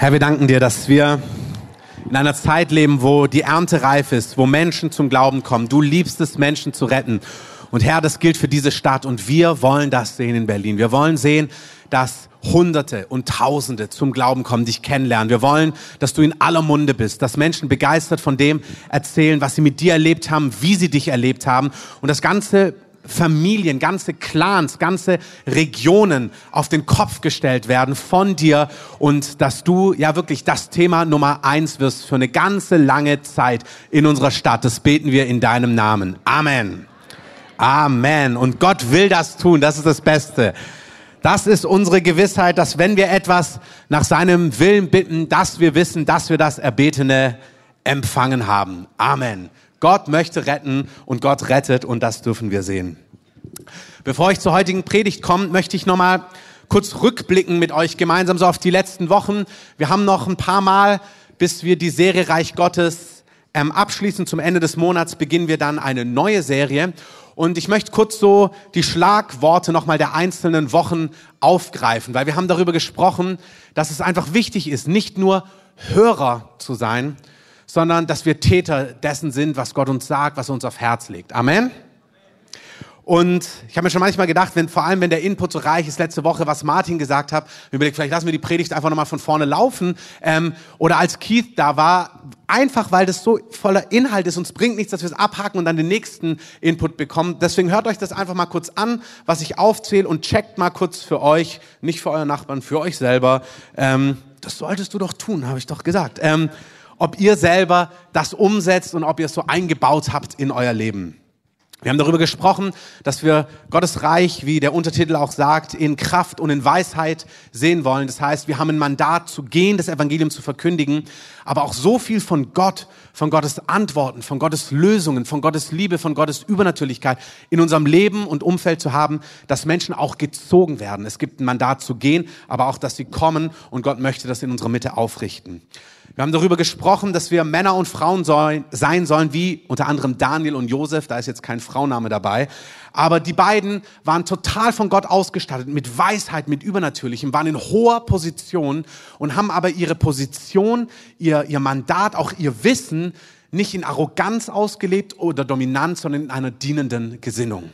Herr, wir danken dir, dass wir in einer Zeit leben, wo die Ernte reif ist, wo Menschen zum Glauben kommen. Du liebst es, Menschen zu retten. Und Herr, das gilt für diese Stadt und wir wollen das sehen in Berlin. Wir wollen sehen, dass Hunderte und Tausende zum Glauben kommen, dich kennenlernen. Wir wollen, dass du in aller Munde bist, dass Menschen begeistert von dem erzählen, was sie mit dir erlebt haben, wie sie dich erlebt haben. Und das Ganze Familien, ganze Clans, ganze Regionen auf den Kopf gestellt werden von dir und dass du ja wirklich das Thema Nummer eins wirst für eine ganze lange Zeit in unserer Stadt. Das beten wir in deinem Namen. Amen. Amen. Und Gott will das tun. Das ist das Beste. Das ist unsere Gewissheit, dass wenn wir etwas nach seinem Willen bitten, dass wir wissen, dass wir das Erbetene empfangen haben. Amen. Gott möchte retten und Gott rettet und das dürfen wir sehen. Bevor ich zur heutigen Predigt komme, möchte ich nochmal kurz rückblicken mit euch gemeinsam so auf die letzten Wochen. Wir haben noch ein paar Mal, bis wir die Serie Reich Gottes ähm, abschließen. Zum Ende des Monats beginnen wir dann eine neue Serie. Und ich möchte kurz so die Schlagworte nochmal der einzelnen Wochen aufgreifen, weil wir haben darüber gesprochen, dass es einfach wichtig ist, nicht nur Hörer zu sein, sondern dass wir Täter dessen sind, was Gott uns sagt, was uns auf Herz legt. Amen. Und ich habe mir schon manchmal gedacht, wenn, vor allem wenn der Input so reich ist, letzte Woche, was Martin gesagt hat, überlegt, vielleicht lassen wir die Predigt einfach nochmal von vorne laufen. Ähm, oder als Keith da war, einfach weil das so voller Inhalt ist und es bringt nichts, dass wir es abhaken und dann den nächsten Input bekommen. Deswegen hört euch das einfach mal kurz an, was ich aufzähle und checkt mal kurz für euch, nicht für euren Nachbarn, für euch selber. Ähm, das solltest du doch tun, habe ich doch gesagt. Ähm, ob ihr selber das umsetzt und ob ihr es so eingebaut habt in euer Leben. Wir haben darüber gesprochen, dass wir Gottes Reich, wie der Untertitel auch sagt, in Kraft und in Weisheit sehen wollen. Das heißt, wir haben ein Mandat zu gehen, das Evangelium zu verkündigen, aber auch so viel von Gott, von Gottes Antworten, von Gottes Lösungen, von Gottes Liebe, von Gottes Übernatürlichkeit in unserem Leben und Umfeld zu haben, dass Menschen auch gezogen werden. Es gibt ein Mandat zu gehen, aber auch, dass sie kommen und Gott möchte das in unserer Mitte aufrichten. Wir haben darüber gesprochen, dass wir Männer und Frauen sollen, sein sollen, wie unter anderem Daniel und Josef, da ist jetzt kein Frauenname dabei, aber die beiden waren total von Gott ausgestattet, mit Weisheit, mit Übernatürlichem, waren in hoher Position und haben aber ihre Position, ihr, ihr Mandat, auch ihr Wissen nicht in Arroganz ausgelebt oder Dominanz, sondern in einer dienenden Gesinnung.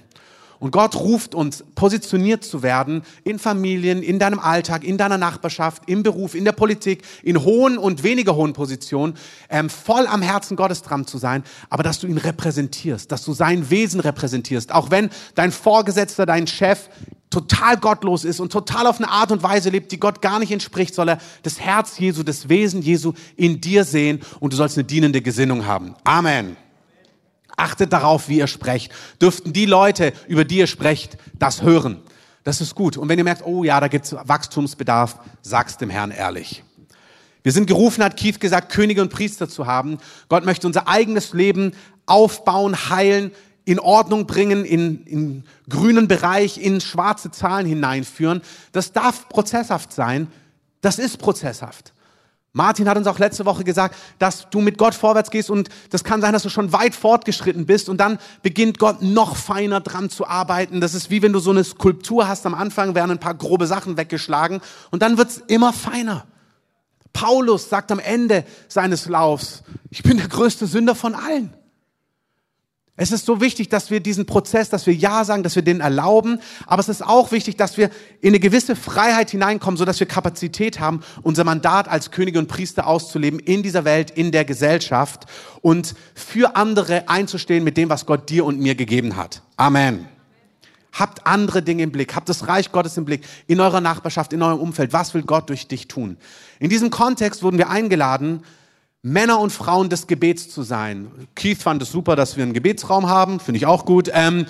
Und Gott ruft uns, positioniert zu werden in Familien, in deinem Alltag, in deiner Nachbarschaft, im Beruf, in der Politik, in hohen und weniger hohen Positionen, ähm, voll am Herzen Gottes dran zu sein, aber dass du ihn repräsentierst, dass du sein Wesen repräsentierst. Auch wenn dein Vorgesetzter, dein Chef total gottlos ist und total auf eine Art und Weise lebt, die Gott gar nicht entspricht, soll er das Herz Jesu, das Wesen Jesu in dir sehen und du sollst eine dienende Gesinnung haben. Amen. Achtet darauf, wie ihr sprecht. Dürften die Leute, über die ihr sprecht, das hören. Das ist gut. Und wenn ihr merkt, oh ja, da gibt's Wachstumsbedarf, sag's dem Herrn ehrlich. Wir sind gerufen, hat Keith gesagt, Könige und Priester zu haben. Gott möchte unser eigenes Leben aufbauen, heilen, in Ordnung bringen, in, in grünen Bereich, in schwarze Zahlen hineinführen. Das darf prozesshaft sein. Das ist prozesshaft. Martin hat uns auch letzte Woche gesagt, dass du mit Gott vorwärts gehst und das kann sein, dass du schon weit fortgeschritten bist und dann beginnt Gott noch feiner dran zu arbeiten. Das ist wie wenn du so eine Skulptur hast am Anfang, werden ein paar grobe Sachen weggeschlagen und dann wird's immer feiner. Paulus sagt am Ende seines Laufs, ich bin der größte Sünder von allen. Es ist so wichtig, dass wir diesen Prozess, dass wir Ja sagen, dass wir den erlauben. Aber es ist auch wichtig, dass wir in eine gewisse Freiheit hineinkommen, so dass wir Kapazität haben, unser Mandat als Könige und Priester auszuleben in dieser Welt, in der Gesellschaft und für andere einzustehen mit dem, was Gott dir und mir gegeben hat. Amen. Habt andere Dinge im Blick, habt das Reich Gottes im Blick, in eurer Nachbarschaft, in eurem Umfeld. Was will Gott durch dich tun? In diesem Kontext wurden wir eingeladen, Männer und Frauen des Gebets zu sein. Keith fand es super, dass wir einen Gebetsraum haben, finde ich auch gut. Ähm,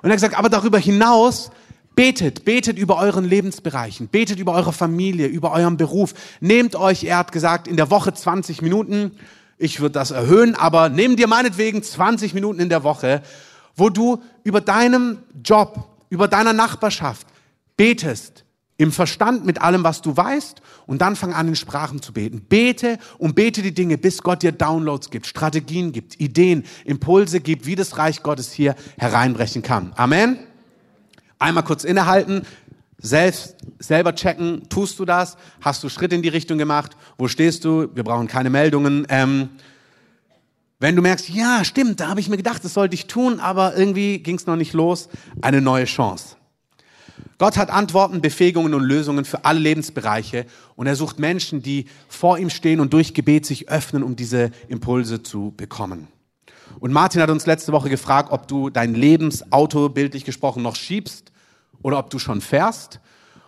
und er hat gesagt, aber darüber hinaus betet, betet über euren Lebensbereichen, betet über eure Familie, über euren Beruf. Nehmt euch, er hat gesagt, in der Woche 20 Minuten. Ich würde das erhöhen, aber nimm dir meinetwegen 20 Minuten in der Woche, wo du über deinem Job, über deiner Nachbarschaft betest, im Verstand mit allem, was du weißt, und dann fang an, in Sprachen zu beten. Bete und bete die Dinge, bis Gott dir Downloads gibt, Strategien gibt, Ideen, Impulse gibt, wie das Reich Gottes hier hereinbrechen kann. Amen. Einmal kurz innehalten. Selbst, selber checken, tust du das? Hast du Schritt in die Richtung gemacht? Wo stehst du? Wir brauchen keine Meldungen. Ähm, wenn du merkst, ja, stimmt, da habe ich mir gedacht, das sollte ich tun, aber irgendwie ging es noch nicht los, eine neue Chance. Gott hat Antworten, Befähigungen und Lösungen für alle Lebensbereiche und er sucht Menschen, die vor ihm stehen und durch Gebet sich öffnen, um diese Impulse zu bekommen. Und Martin hat uns letzte Woche gefragt, ob du dein Lebensauto bildlich gesprochen noch schiebst oder ob du schon fährst.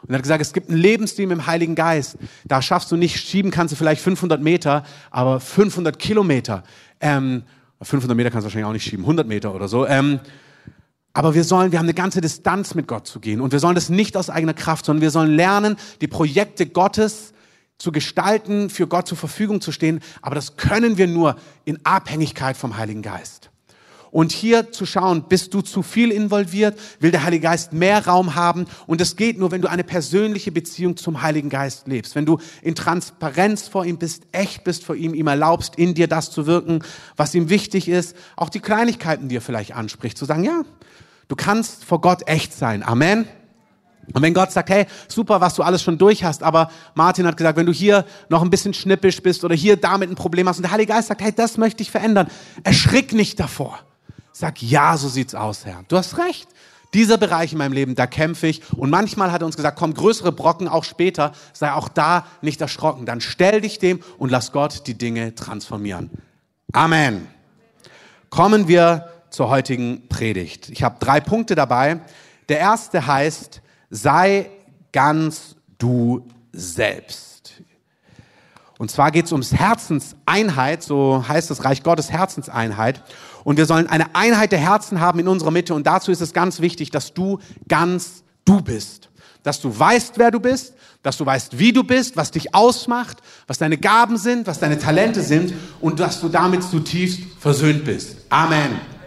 Und er hat gesagt, es gibt einen Lebensstil im Heiligen Geist. Da schaffst du nicht, schieben kannst du vielleicht 500 Meter, aber 500 Kilometer. Ähm, 500 Meter kannst du wahrscheinlich auch nicht schieben, 100 Meter oder so. Ähm, aber wir sollen, wir haben eine ganze Distanz mit Gott zu gehen. Und wir sollen das nicht aus eigener Kraft, sondern wir sollen lernen, die Projekte Gottes zu gestalten, für Gott zur Verfügung zu stehen. Aber das können wir nur in Abhängigkeit vom Heiligen Geist. Und hier zu schauen, bist du zu viel involviert? Will der Heilige Geist mehr Raum haben? Und es geht nur, wenn du eine persönliche Beziehung zum Heiligen Geist lebst. Wenn du in Transparenz vor ihm bist, echt bist vor ihm, ihm erlaubst, in dir das zu wirken, was ihm wichtig ist. Auch die Kleinigkeiten, die er vielleicht anspricht. Zu sagen, ja, du kannst vor Gott echt sein. Amen. Und wenn Gott sagt, hey, super, was du alles schon durch hast, aber Martin hat gesagt, wenn du hier noch ein bisschen schnippisch bist oder hier damit ein Problem hast und der Heilige Geist sagt, hey, das möchte ich verändern, erschrick nicht davor. Sag, ja, so sieht's aus, Herr. Du hast recht. Dieser Bereich in meinem Leben, da kämpfe ich. Und manchmal hat er uns gesagt, komm, größere Brocken auch später, sei auch da nicht erschrocken. Dann stell dich dem und lass Gott die Dinge transformieren. Amen. Kommen wir zur heutigen Predigt. Ich habe drei Punkte dabei. Der erste heißt, sei ganz du selbst. Und zwar geht es ums Herzenseinheit, so heißt das Reich Gottes Herzenseinheit. Und wir sollen eine Einheit der Herzen haben in unserer Mitte. Und dazu ist es ganz wichtig, dass du ganz du bist. Dass du weißt, wer du bist, dass du weißt, wie du bist, was dich ausmacht, was deine Gaben sind, was deine Talente sind und dass du damit zutiefst versöhnt bist. Amen.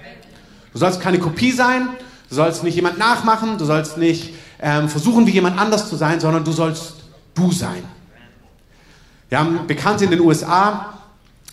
Du sollst keine Kopie sein, du sollst nicht jemand nachmachen, du sollst nicht ähm, versuchen, wie jemand anders zu sein, sondern du sollst du sein. Wir haben Bekannte in den USA,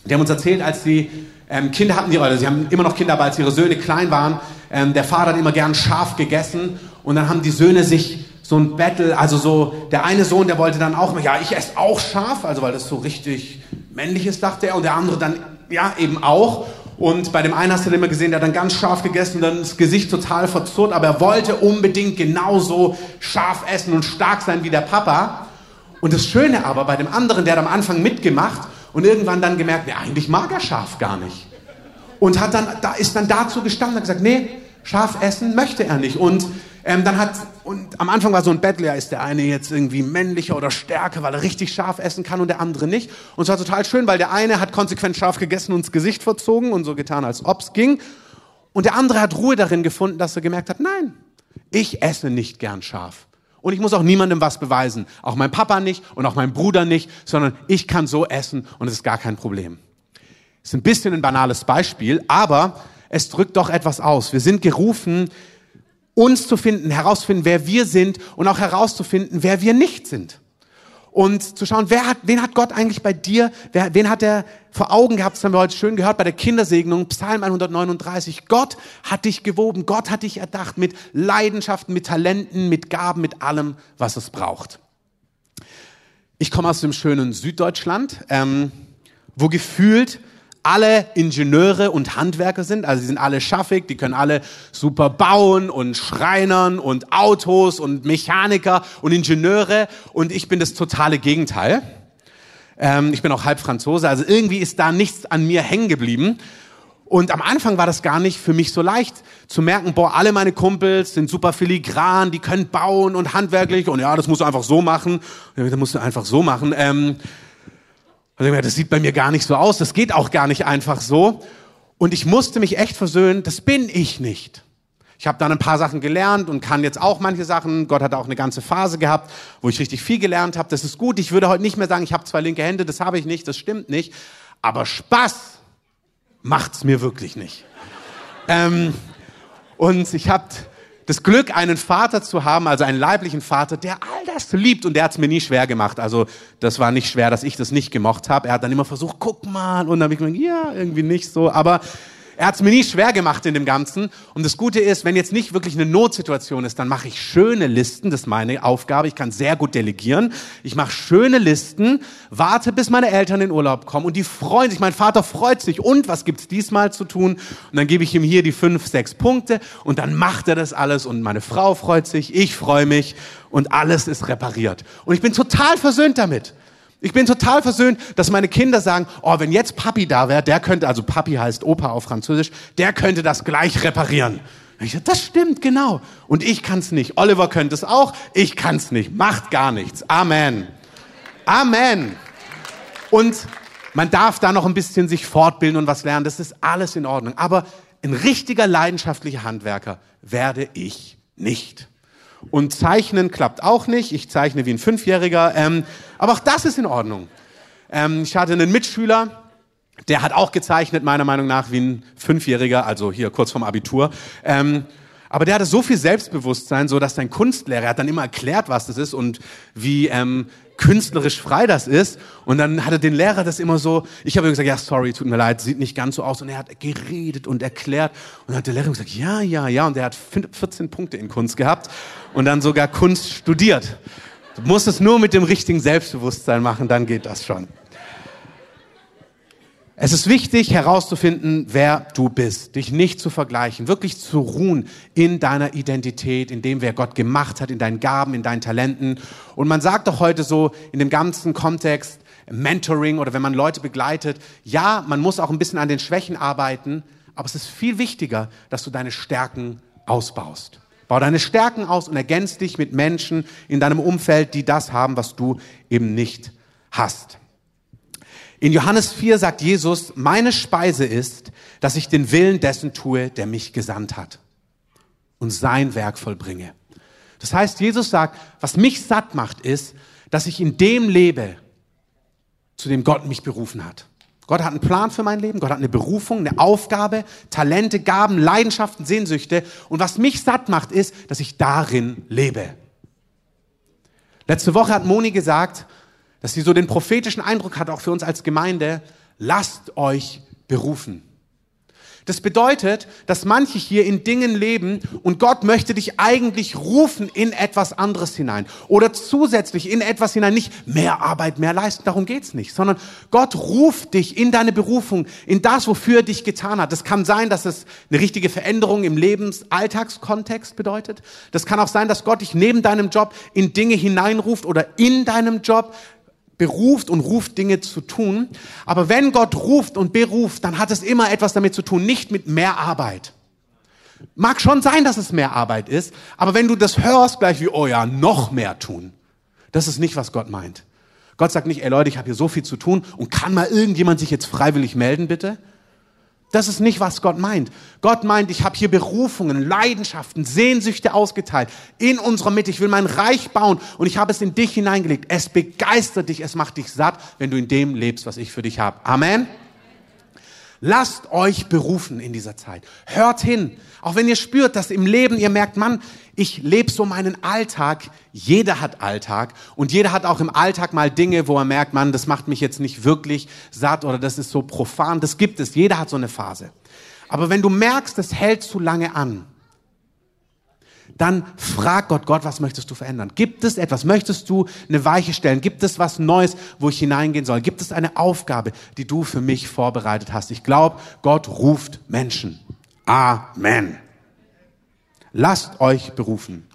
die haben uns erzählt, als sie ähm, Kinder hatten, die, oder sie haben immer noch Kinder, aber als ihre Söhne klein waren, ähm, der Vater hat immer gern scharf gegessen und dann haben die Söhne sich so ein Battle, also so, der eine Sohn, der wollte dann auch, ja, ich esse auch scharf, also weil das so richtig männlich ist, dachte er, und der andere dann, ja, eben auch. Und bei dem einen hast du immer gesehen, der hat dann ganz scharf gegessen und dann das Gesicht total verzurrt, aber er wollte unbedingt genauso scharf essen und stark sein wie der Papa. Und das Schöne aber bei dem anderen, der hat am Anfang mitgemacht und irgendwann dann gemerkt, nee, eigentlich mag er scharf gar nicht. Und hat dann, da ist dann dazu gestanden und gesagt, nee, scharf essen möchte er nicht. Und ähm, dann hat, und am Anfang war so ein Bettler, ist der eine jetzt irgendwie männlicher oder stärker, weil er richtig scharf essen kann und der andere nicht. Und es war total schön, weil der eine hat konsequent scharf gegessen und ins Gesicht verzogen und so getan, als ob's ging. Und der andere hat Ruhe darin gefunden, dass er gemerkt hat, nein, ich esse nicht gern scharf. Und ich muss auch niemandem was beweisen. Auch mein Papa nicht und auch mein Bruder nicht, sondern ich kann so essen und es ist gar kein Problem. Ist ein bisschen ein banales Beispiel, aber es drückt doch etwas aus. Wir sind gerufen, uns zu finden, herauszufinden, wer wir sind und auch herauszufinden, wer wir nicht sind und zu schauen, wer hat, wen hat Gott eigentlich bei dir, wer, wen hat er vor Augen gehabt, das haben wir heute schön gehört bei der Kindersegnung, Psalm 139. Gott hat dich gewoben, Gott hat dich erdacht mit Leidenschaften, mit Talenten, mit Gaben, mit allem, was es braucht. Ich komme aus dem schönen Süddeutschland, ähm, wo gefühlt alle Ingenieure und Handwerker sind. Also die sind alle schaffig, die können alle super bauen und Schreinern und Autos und Mechaniker und Ingenieure. Und ich bin das totale Gegenteil. Ähm, ich bin auch halb Franzose, also irgendwie ist da nichts an mir hängen geblieben. Und am Anfang war das gar nicht für mich so leicht zu merken, boah, alle meine Kumpels sind super filigran, die können bauen und handwerklich und ja, das musst du einfach so machen. Das musst du einfach so machen. Ähm, also das sieht bei mir gar nicht so aus, das geht auch gar nicht einfach so. Und ich musste mich echt versöhnen, das bin ich nicht. Ich habe dann ein paar Sachen gelernt und kann jetzt auch manche Sachen. Gott hat auch eine ganze Phase gehabt, wo ich richtig viel gelernt habe. Das ist gut. Ich würde heute nicht mehr sagen, ich habe zwei linke Hände, das habe ich nicht, das stimmt nicht. Aber Spaß macht's mir wirklich nicht. ähm, und ich habe das Glück, einen Vater zu haben, also einen leiblichen Vater, der all das liebt und der hat es mir nie schwer gemacht. Also das war nicht schwer, dass ich das nicht gemocht habe. Er hat dann immer versucht, guck mal, und dann habe ich gedacht, ja, irgendwie nicht so. Aber Er hat es mir nie schwer gemacht in dem Ganzen. Und das Gute ist, wenn jetzt nicht wirklich eine Notsituation ist, dann mache ich schöne Listen. Das ist meine Aufgabe. Ich kann sehr gut delegieren. Ich mache schöne Listen, warte, bis meine Eltern in Urlaub kommen und die freuen sich. Mein Vater freut sich. Und was gibt's diesmal zu tun? Und dann gebe ich ihm hier die fünf, sechs Punkte und dann macht er das alles und meine Frau freut sich, ich freue mich und alles ist repariert. Und ich bin total versöhnt damit. Ich bin total versöhnt, dass meine Kinder sagen, oh, wenn jetzt Papi da wäre, der könnte, also Papi heißt Opa auf Französisch, der könnte das gleich reparieren. Ich sage, das stimmt, genau. Und ich kann's nicht. Oliver könnte es auch, ich kann's nicht. Macht gar nichts. Amen. Amen. Und man darf da noch ein bisschen sich fortbilden und was lernen. Das ist alles in Ordnung. Aber ein richtiger leidenschaftlicher Handwerker werde ich nicht. Und Zeichnen klappt auch nicht. Ich zeichne wie ein Fünfjähriger. Ähm, aber auch das ist in Ordnung. Ähm, ich hatte einen Mitschüler, der hat auch gezeichnet, meiner Meinung nach, wie ein Fünfjähriger, also hier kurz vorm Abitur. Ähm, aber der hatte so viel Selbstbewusstsein, so dass sein Kunstlehrer hat dann immer erklärt, was das ist und wie ähm, künstlerisch frei das ist. Und dann hatte den Lehrer das immer so, ich habe gesagt, ja, sorry, tut mir leid, sieht nicht ganz so aus. Und er hat geredet und erklärt. Und dann hat der Lehrer gesagt, ja, ja, ja. Und der hat 14 Punkte in Kunst gehabt und dann sogar Kunst studiert. Du musst es nur mit dem richtigen Selbstbewusstsein machen, dann geht das schon. Es ist wichtig herauszufinden, wer du bist, dich nicht zu vergleichen, wirklich zu ruhen in deiner Identität, in dem, wer Gott gemacht hat, in deinen Gaben, in deinen Talenten. Und man sagt doch heute so in dem ganzen Kontext, Mentoring oder wenn man Leute begleitet, ja, man muss auch ein bisschen an den Schwächen arbeiten, aber es ist viel wichtiger, dass du deine Stärken ausbaust. Bau deine Stärken aus und ergänzt dich mit Menschen in deinem Umfeld, die das haben, was du eben nicht hast. In Johannes 4 sagt Jesus, meine Speise ist, dass ich den Willen dessen tue, der mich gesandt hat und sein Werk vollbringe. Das heißt, Jesus sagt, was mich satt macht, ist, dass ich in dem lebe, zu dem Gott mich berufen hat. Gott hat einen Plan für mein Leben, Gott hat eine Berufung, eine Aufgabe, Talente, Gaben, Leidenschaften, Sehnsüchte. Und was mich satt macht, ist, dass ich darin lebe. Letzte Woche hat Moni gesagt, dass sie so den prophetischen Eindruck hat, auch für uns als Gemeinde, lasst euch berufen. Das bedeutet, dass manche hier in Dingen leben und Gott möchte dich eigentlich rufen in etwas anderes hinein oder zusätzlich in etwas hinein, nicht mehr Arbeit, mehr leisten, darum geht's nicht, sondern Gott ruft dich in deine Berufung, in das, wofür er dich getan hat. Das kann sein, dass es eine richtige Veränderung im Lebensalltagskontext bedeutet. Das kann auch sein, dass Gott dich neben deinem Job in Dinge hineinruft oder in deinem Job beruft und ruft Dinge zu tun. Aber wenn Gott ruft und beruft, dann hat es immer etwas damit zu tun, nicht mit mehr Arbeit. Mag schon sein, dass es mehr Arbeit ist, aber wenn du das hörst, gleich wie, oh ja, noch mehr tun, das ist nicht, was Gott meint. Gott sagt nicht, ey Leute, ich habe hier so viel zu tun und kann mal irgendjemand sich jetzt freiwillig melden, bitte? Das ist nicht, was Gott meint. Gott meint, ich habe hier Berufungen, Leidenschaften, Sehnsüchte ausgeteilt in unserer Mitte. Ich will mein Reich bauen und ich habe es in dich hineingelegt. Es begeistert dich, es macht dich satt, wenn du in dem lebst, was ich für dich habe. Amen. Lasst euch berufen in dieser Zeit. Hört hin. Auch wenn ihr spürt, dass im Leben ihr merkt, Mann, ich lebe so meinen Alltag. Jeder hat Alltag und jeder hat auch im Alltag mal Dinge, wo er merkt, Mann, das macht mich jetzt nicht wirklich satt oder das ist so profan. Das gibt es. Jeder hat so eine Phase. Aber wenn du merkst, das hält zu lange an, dann frag Gott, Gott, was möchtest du verändern? Gibt es etwas? Möchtest du eine Weiche stellen? Gibt es was Neues, wo ich hineingehen soll? Gibt es eine Aufgabe, die du für mich vorbereitet hast? Ich glaube, Gott ruft Menschen. Amen. Lasst euch berufen.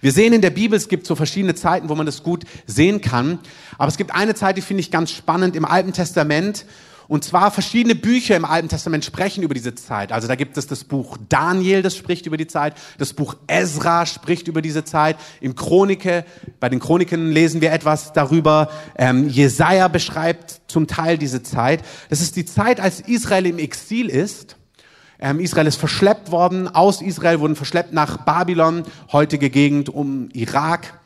Wir sehen in der Bibel, es gibt so verschiedene Zeiten, wo man das gut sehen kann. Aber es gibt eine Zeit, die finde ich ganz spannend im Alten Testament. Und zwar verschiedene Bücher im Alten Testament sprechen über diese Zeit. Also da gibt es das Buch Daniel, das spricht über die Zeit. Das Buch Ezra spricht über diese Zeit. Im Chronike, bei den Chroniken lesen wir etwas darüber. Ähm, Jesaja beschreibt zum Teil diese Zeit. Das ist die Zeit, als Israel im Exil ist. Ähm, Israel ist verschleppt worden. Aus Israel wurden verschleppt nach Babylon, heutige Gegend um Irak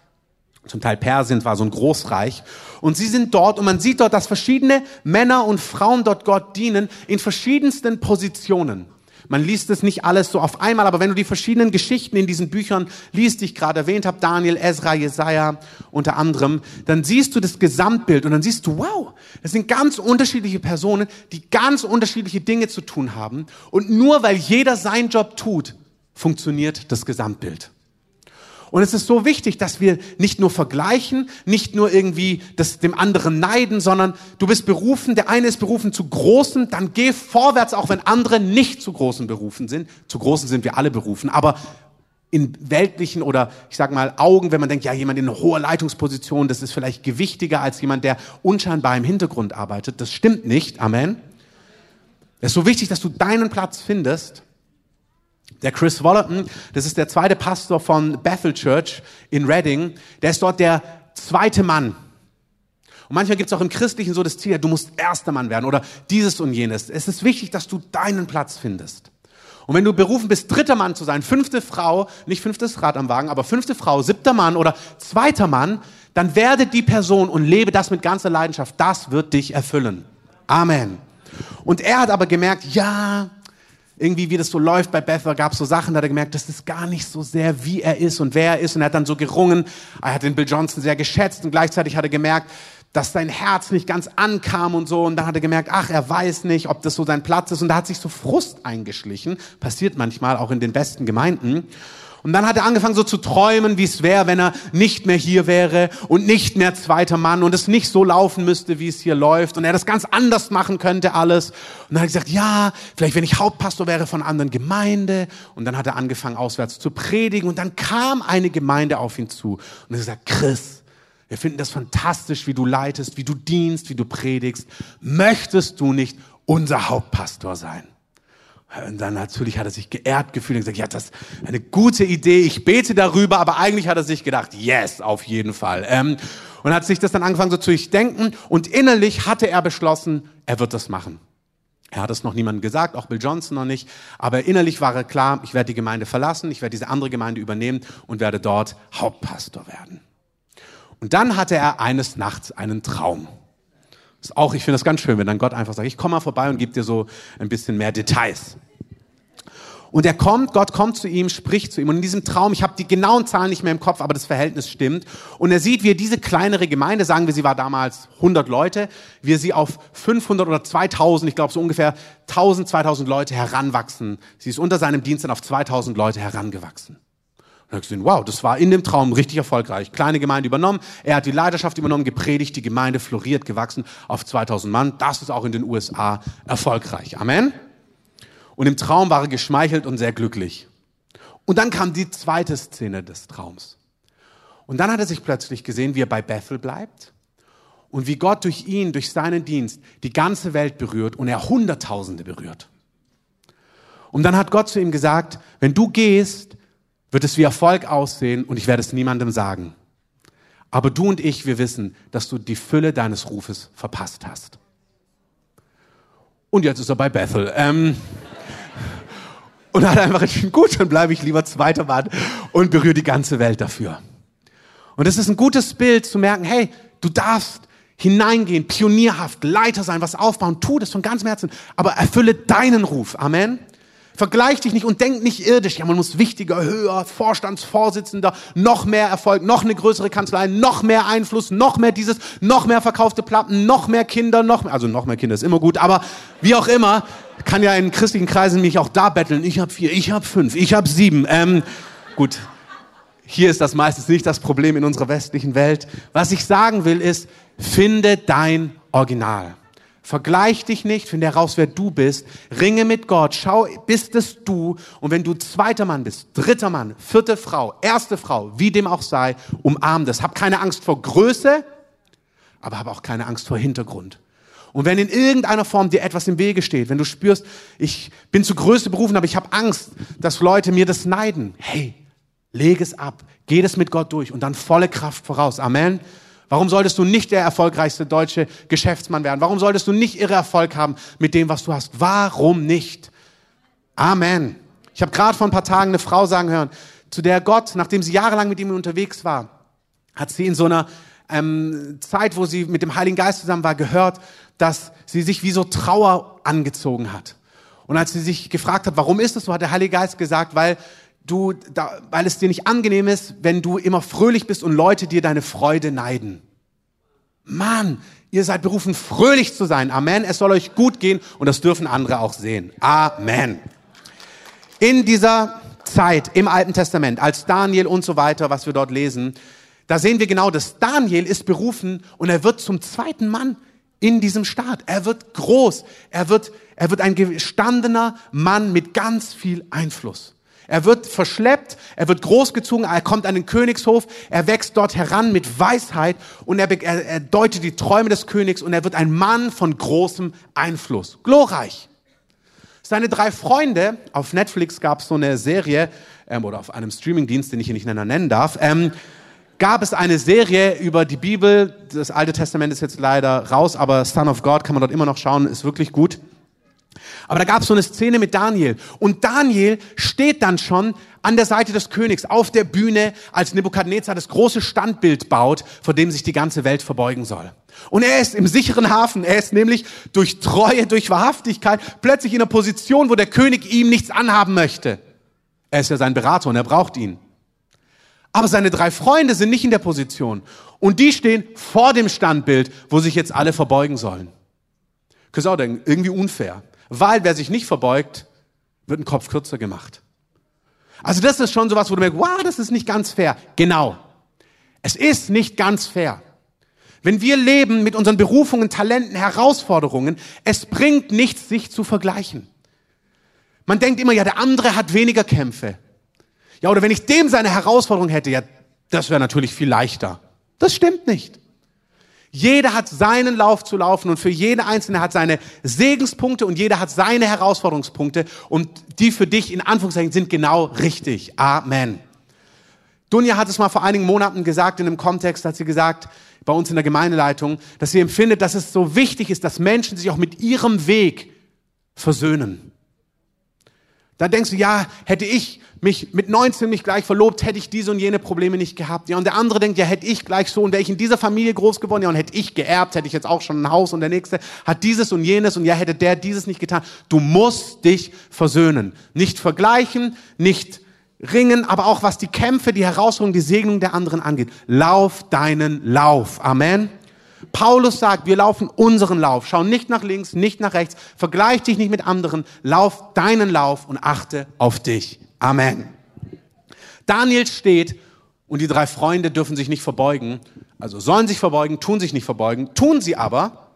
zum Teil Persien, war so ein Großreich. Und sie sind dort und man sieht dort, dass verschiedene Männer und Frauen dort Gott dienen in verschiedensten Positionen. man liest es nicht alles so auf einmal, aber wenn du die verschiedenen Geschichten in diesen Büchern liest, die ich gerade erwähnt habe, Daniel, Ezra, Jesaja unter anderem, dann siehst du das Gesamtbild und dann siehst du, wow, das sind ganz unterschiedliche Personen, die ganz unterschiedliche Dinge zu tun haben. Und nur weil jeder seinen Job tut, funktioniert das Gesamtbild. Und es ist so wichtig, dass wir nicht nur vergleichen, nicht nur irgendwie das dem anderen neiden, sondern du bist berufen, der eine ist berufen zu Großen, dann geh vorwärts, auch wenn andere nicht zu Großen berufen sind. Zu Großen sind wir alle berufen, aber in weltlichen oder ich sag mal Augen, wenn man denkt, ja, jemand in hoher Leitungsposition, das ist vielleicht gewichtiger als jemand, der unscheinbar im Hintergrund arbeitet. Das stimmt nicht. Amen. Es ist so wichtig, dass du deinen Platz findest der Chris Wallerton, das ist der zweite Pastor von Bethel Church in Reading, der ist dort der zweite Mann. Und manchmal gibt es auch im Christlichen so das Ziel, du musst erster Mann werden oder dieses und jenes. Es ist wichtig, dass du deinen Platz findest. Und wenn du berufen bist, dritter Mann zu sein, fünfte Frau, nicht fünftes Rad am Wagen, aber fünfte Frau, siebter Mann oder zweiter Mann, dann werde die Person und lebe das mit ganzer Leidenschaft. Das wird dich erfüllen. Amen. Und er hat aber gemerkt, ja, irgendwie, wie das so läuft bei Bethel, gab es so Sachen, da hat er gemerkt, das ist gar nicht so sehr, wie er ist und wer er ist. Und er hat dann so gerungen. Er hat den Bill Johnson sehr geschätzt und gleichzeitig hat er gemerkt, dass sein Herz nicht ganz ankam und so. Und dann hat er gemerkt, ach, er weiß nicht, ob das so sein Platz ist. Und da hat sich so Frust eingeschlichen. Passiert manchmal auch in den besten Gemeinden. Und dann hat er angefangen so zu träumen, wie es wäre, wenn er nicht mehr hier wäre und nicht mehr zweiter Mann und es nicht so laufen müsste, wie es hier läuft und er das ganz anders machen könnte alles. Und dann hat er gesagt, ja, vielleicht wenn ich Hauptpastor wäre von anderen Gemeinde. Und dann hat er angefangen auswärts zu predigen und dann kam eine Gemeinde auf ihn zu und er hat gesagt, Chris, wir finden das fantastisch, wie du leitest, wie du dienst, wie du predigst. Möchtest du nicht unser Hauptpastor sein? Und dann natürlich hat er sich geehrt gefühlt und gesagt, ja, das ist eine gute Idee, ich bete darüber, aber eigentlich hat er sich gedacht, yes, auf jeden Fall. Ähm, und hat sich das dann angefangen so zu durchdenken und innerlich hatte er beschlossen, er wird das machen. Er hat es noch niemandem gesagt, auch Bill Johnson noch nicht, aber innerlich war er klar, ich werde die Gemeinde verlassen, ich werde diese andere Gemeinde übernehmen und werde dort Hauptpastor werden. Und dann hatte er eines Nachts einen Traum. Auch, ich finde das ganz schön, wenn dann Gott einfach sagt, ich komme mal vorbei und gebe dir so ein bisschen mehr Details. Und er kommt, Gott kommt zu ihm, spricht zu ihm. Und in diesem Traum, ich habe die genauen Zahlen nicht mehr im Kopf, aber das Verhältnis stimmt. Und er sieht, wie er diese kleinere Gemeinde, sagen wir, sie war damals 100 Leute, wie er sie auf 500 oder 2000, ich glaube so ungefähr 1000, 2000 Leute heranwachsen. Sie ist unter seinem Dienst dann auf 2000 Leute herangewachsen. Und er hat gesehen, wow, das war in dem Traum richtig erfolgreich. Kleine Gemeinde übernommen, er hat die Leidenschaft übernommen, gepredigt, die Gemeinde floriert, gewachsen auf 2000 Mann. Das ist auch in den USA erfolgreich. Amen. Und im Traum war er geschmeichelt und sehr glücklich. Und dann kam die zweite Szene des Traums. Und dann hat er sich plötzlich gesehen, wie er bei Bethel bleibt und wie Gott durch ihn, durch seinen Dienst die ganze Welt berührt und er Hunderttausende berührt. Und dann hat Gott zu ihm gesagt, wenn du gehst, wird es wie Erfolg aussehen und ich werde es niemandem sagen. Aber du und ich, wir wissen, dass du die Fülle deines Rufes verpasst hast. Und jetzt ist er bei Bethel. Ähm, und hat einfach entschieden, gut, dann bleibe ich lieber zweiter Mann und berühre die ganze Welt dafür. Und es ist ein gutes Bild zu merken, hey, du darfst hineingehen, pionierhaft, Leiter sein, was aufbauen, tu das von ganzem Herzen, aber erfülle deinen Ruf. Amen. Vergleich dich nicht und denk nicht irdisch. Ja, man muss wichtiger, höher, Vorstandsvorsitzender, noch mehr Erfolg, noch eine größere Kanzlei, noch mehr Einfluss, noch mehr dieses, noch mehr verkaufte Platten, noch mehr Kinder, noch mehr, also noch mehr Kinder ist immer gut, aber wie auch immer, kann ja in christlichen Kreisen mich auch da betteln. Ich habe vier, ich habe fünf, ich habe sieben. Ähm, gut, hier ist das meistens nicht das Problem in unserer westlichen Welt. Was ich sagen will ist, finde dein Original. Vergleich dich nicht, finde heraus, wer du bist. Ringe mit Gott. Schau, bist es du? Und wenn du zweiter Mann bist, dritter Mann, vierte Frau, erste Frau, wie dem auch sei, umarm das. Hab keine Angst vor Größe, aber hab auch keine Angst vor Hintergrund. Und wenn in irgendeiner Form dir etwas im Wege steht, wenn du spürst, ich bin zu Größe berufen, aber ich habe Angst, dass Leute mir das neiden, hey, leg es ab, geh das mit Gott durch und dann volle Kraft voraus. Amen. Warum solltest du nicht der erfolgreichste deutsche Geschäftsmann werden? Warum solltest du nicht irre Erfolg haben mit dem, was du hast? Warum nicht? Amen. Ich habe gerade vor ein paar Tagen eine Frau sagen hören, zu der Gott, nachdem sie jahrelang mit ihm unterwegs war, hat sie in so einer ähm, Zeit, wo sie mit dem Heiligen Geist zusammen war, gehört, dass sie sich wie so Trauer angezogen hat. Und als sie sich gefragt hat, warum ist das so, hat der Heilige Geist gesagt, weil du, da, weil es dir nicht angenehm ist, wenn du immer fröhlich bist und Leute dir deine Freude neiden. Mann, ihr seid berufen, fröhlich zu sein. Amen. Es soll euch gut gehen und das dürfen andere auch sehen. Amen. In dieser Zeit im Alten Testament, als Daniel und so weiter, was wir dort lesen, da sehen wir genau, dass Daniel ist berufen und er wird zum zweiten Mann in diesem Staat. Er wird groß. Er wird, er wird ein gestandener Mann mit ganz viel Einfluss. Er wird verschleppt, er wird großgezogen, er kommt an den Königshof, er wächst dort heran mit Weisheit und er, er, er deutet die Träume des Königs und er wird ein Mann von großem Einfluss. Glorreich. Seine drei Freunde, auf Netflix gab es so eine Serie, ähm, oder auf einem Streamingdienst, den ich hier nicht nennen darf, ähm, gab es eine Serie über die Bibel. Das Alte Testament ist jetzt leider raus, aber Son of God kann man dort immer noch schauen, ist wirklich gut. Aber da gab es so eine Szene mit Daniel. Und Daniel steht dann schon an der Seite des Königs auf der Bühne, als Nebukadnezar das große Standbild baut, vor dem sich die ganze Welt verbeugen soll. Und er ist im sicheren Hafen. Er ist nämlich durch Treue, durch Wahrhaftigkeit plötzlich in einer Position, wo der König ihm nichts anhaben möchte. Er ist ja sein Berater und er braucht ihn. Aber seine drei Freunde sind nicht in der Position. Und die stehen vor dem Standbild, wo sich jetzt alle verbeugen sollen. Könntest auch denken, irgendwie unfair. Weil wer sich nicht verbeugt, wird ein Kopf kürzer gemacht. Also das ist schon sowas, wo du merkst, wow, das ist nicht ganz fair. Genau. Es ist nicht ganz fair. Wenn wir leben mit unseren Berufungen, Talenten, Herausforderungen, es bringt nichts, sich zu vergleichen. Man denkt immer, ja, der andere hat weniger Kämpfe. Ja, oder wenn ich dem seine Herausforderung hätte, ja, das wäre natürlich viel leichter. Das stimmt nicht. Jeder hat seinen Lauf zu laufen und für jede Einzelne hat seine Segenspunkte und jeder hat seine Herausforderungspunkte und die für dich in Anführungszeichen sind genau richtig. Amen. Dunja hat es mal vor einigen Monaten gesagt in einem Kontext, hat sie gesagt, bei uns in der Gemeindeleitung, dass sie empfindet, dass es so wichtig ist, dass Menschen sich auch mit ihrem Weg versöhnen. Da denkst du, ja, hätte ich mich mit 19 nicht gleich verlobt, hätte ich diese und jene Probleme nicht gehabt. Ja, und der andere denkt, ja, hätte ich gleich so und wäre ich in dieser Familie groß geworden, ja, und hätte ich geerbt, hätte ich jetzt auch schon ein Haus und der nächste hat dieses und jenes und ja, hätte der dieses nicht getan. Du musst dich versöhnen. Nicht vergleichen, nicht ringen, aber auch was die Kämpfe, die Herausforderungen, die Segnung der anderen angeht. Lauf deinen Lauf. Amen. Paulus sagt, wir laufen unseren Lauf. Schau nicht nach links, nicht nach rechts. Vergleich dich nicht mit anderen. Lauf deinen Lauf und achte auf dich. Amen. Daniel steht und die drei Freunde dürfen sich nicht verbeugen. Also sollen sich verbeugen, tun sich nicht verbeugen, tun sie aber.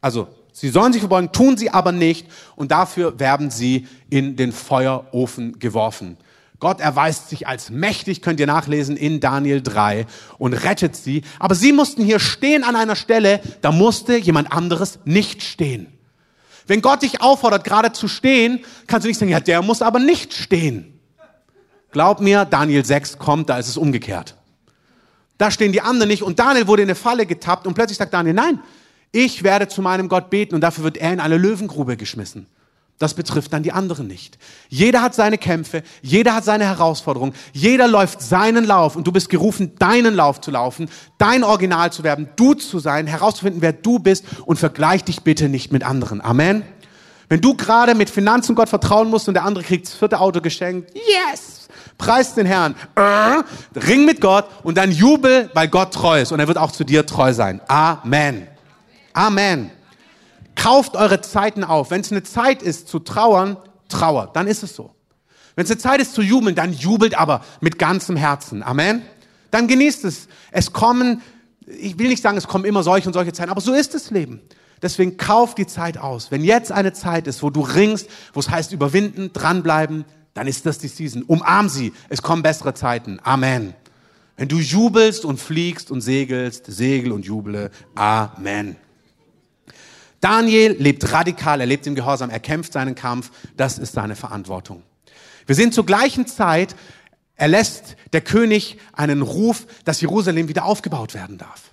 Also sie sollen sich verbeugen, tun sie aber nicht. Und dafür werden sie in den Feuerofen geworfen. Gott erweist sich als mächtig, könnt ihr nachlesen in Daniel 3 und rettet sie. Aber sie mussten hier stehen an einer Stelle, da musste jemand anderes nicht stehen. Wenn Gott dich auffordert, gerade zu stehen, kannst du nicht sagen, ja, der muss aber nicht stehen. Glaub mir, Daniel 6 kommt, da ist es umgekehrt. Da stehen die anderen nicht und Daniel wurde in eine Falle getappt und plötzlich sagt Daniel, nein, ich werde zu meinem Gott beten und dafür wird er in eine Löwengrube geschmissen. Das betrifft dann die anderen nicht. Jeder hat seine Kämpfe, jeder hat seine Herausforderungen, jeder läuft seinen Lauf und du bist gerufen, deinen Lauf zu laufen, dein Original zu werden, du zu sein, herauszufinden, wer du bist und vergleich dich bitte nicht mit anderen. Amen. Wenn du gerade mit Finanzen Gott vertrauen musst und der andere kriegt das vierte Auto geschenkt, yes! Preis den Herrn, äh, ring mit Gott und dann jubel, weil Gott treu ist und er wird auch zu dir treu sein. Amen. Amen. Kauft eure Zeiten auf. Wenn es eine Zeit ist zu trauern, trauert, dann ist es so. Wenn es eine Zeit ist zu jubeln, dann jubelt aber mit ganzem Herzen. Amen. Dann genießt es. Es kommen, ich will nicht sagen, es kommen immer solche und solche Zeiten, aber so ist das Leben. Deswegen kauf die Zeit aus. Wenn jetzt eine Zeit ist, wo du ringst, wo es heißt überwinden, dranbleiben, dann ist das die Season. Umarm sie. Es kommen bessere Zeiten. Amen. Wenn du jubelst und fliegst und segelst, segel und juble. Amen. Daniel lebt radikal, er lebt im Gehorsam, er kämpft seinen Kampf. Das ist seine Verantwortung. Wir sind zur gleichen Zeit, erlässt der König einen Ruf, dass Jerusalem wieder aufgebaut werden darf.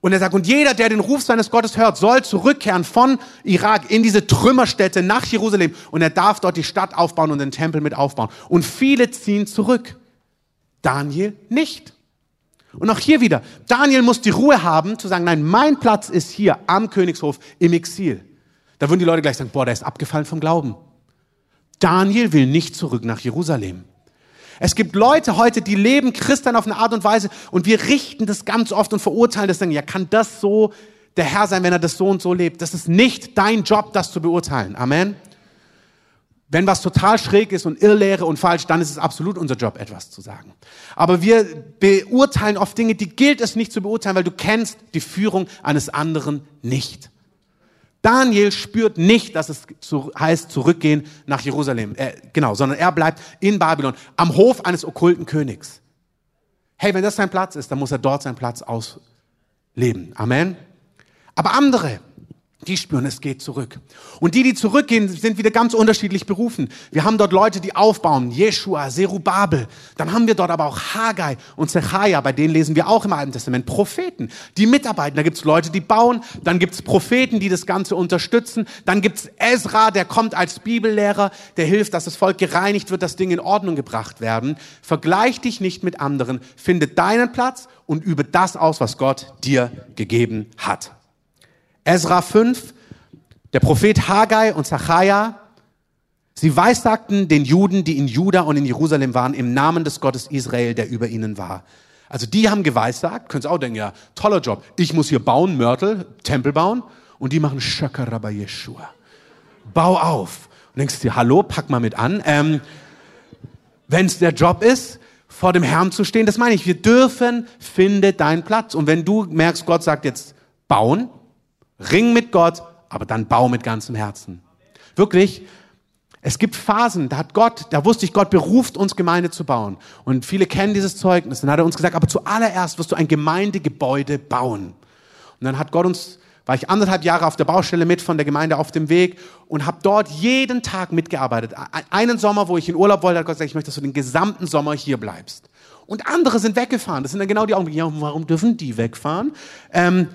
Und er sagt, und jeder, der den Ruf seines Gottes hört, soll zurückkehren von Irak in diese Trümmerstätte nach Jerusalem. Und er darf dort die Stadt aufbauen und den Tempel mit aufbauen. Und viele ziehen zurück. Daniel nicht. Und auch hier wieder, Daniel muss die Ruhe haben zu sagen, nein, mein Platz ist hier am Königshof im Exil. Da würden die Leute gleich sagen, boah, der ist abgefallen vom Glauben. Daniel will nicht zurück nach Jerusalem. Es gibt Leute heute, die leben Christen auf eine Art und Weise und wir richten das ganz oft und verurteilen das, sagen, ja, kann das so der Herr sein, wenn er das so und so lebt? Das ist nicht dein Job, das zu beurteilen. Amen. Wenn was total schräg ist und Irrlehre und falsch, dann ist es absolut unser Job, etwas zu sagen. Aber wir beurteilen oft Dinge, die gilt es nicht zu beurteilen, weil du kennst die Führung eines anderen nicht. Daniel spürt nicht, dass es zu, heißt zurückgehen nach Jerusalem, äh, genau, sondern er bleibt in Babylon am Hof eines okkulten Königs. Hey, wenn das sein Platz ist, dann muss er dort seinen Platz ausleben. Amen. Aber andere, die spüren, es geht zurück. Und die, die zurückgehen, sind wieder ganz unterschiedlich berufen. Wir haben dort Leute, die aufbauen, Jeshua, Zerubabel. Dann haben wir dort aber auch Haggai und Zechariah, bei denen lesen wir auch im Alten Testament Propheten, die mitarbeiten. Da gibt's Leute, die bauen, dann gibt's Propheten, die das Ganze unterstützen, dann gibt's Ezra, der kommt als Bibellehrer, der hilft, dass das Volk gereinigt wird, dass Dinge in Ordnung gebracht werden. Vergleich dich nicht mit anderen, finde deinen Platz und übe das aus, was Gott dir gegeben hat. Ezra 5, der Prophet Haggai und Zachariah, sie weissagten den Juden, die in Juda und in Jerusalem waren, im Namen des Gottes Israel, der über ihnen war. Also die haben geweissagt, könnt ihr auch denken, ja, toller Job. Ich muss hier bauen, Mörtel, Tempel bauen. Und die machen Shakaraba Yeshua. Bau auf. Und denkst dir, hallo, pack mal mit an. Ähm, Wenn es der Job ist, vor dem Herrn zu stehen, das meine ich. Wir dürfen, finde deinen Platz. Und wenn du merkst, Gott sagt jetzt bauen, Ring mit Gott, aber dann bau mit ganzem Herzen. Wirklich, es gibt Phasen, da hat Gott, da wusste ich, Gott beruft uns Gemeinde zu bauen. Und viele kennen dieses Zeugnis. Dann hat er uns gesagt, aber zuallererst wirst du ein Gemeindegebäude bauen. Und dann hat Gott uns, war ich anderthalb Jahre auf der Baustelle mit von der Gemeinde auf dem Weg und habe dort jeden Tag mitgearbeitet. Einen Sommer, wo ich in Urlaub wollte, hat Gott gesagt, ich möchte, dass du den gesamten Sommer hier bleibst. Und andere sind weggefahren. Das sind dann genau die Augenblicke. Ja, warum dürfen die wegfahren? Ähm,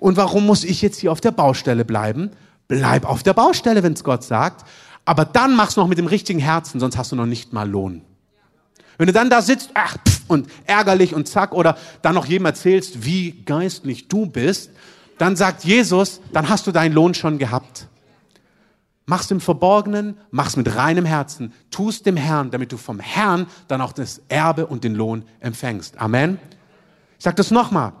und warum muss ich jetzt hier auf der Baustelle bleiben? Bleib auf der Baustelle, wenn es Gott sagt. Aber dann mach's noch mit dem richtigen Herzen, sonst hast du noch nicht mal Lohn. Wenn du dann da sitzt, ach, pff, und ärgerlich und zack, oder dann noch jedem erzählst, wie geistlich du bist, dann sagt Jesus, dann hast du deinen Lohn schon gehabt. Mach's im Verborgenen, mach's mit reinem Herzen, tust dem Herrn, damit du vom Herrn dann auch das Erbe und den Lohn empfängst. Amen. Ich sag das nochmal.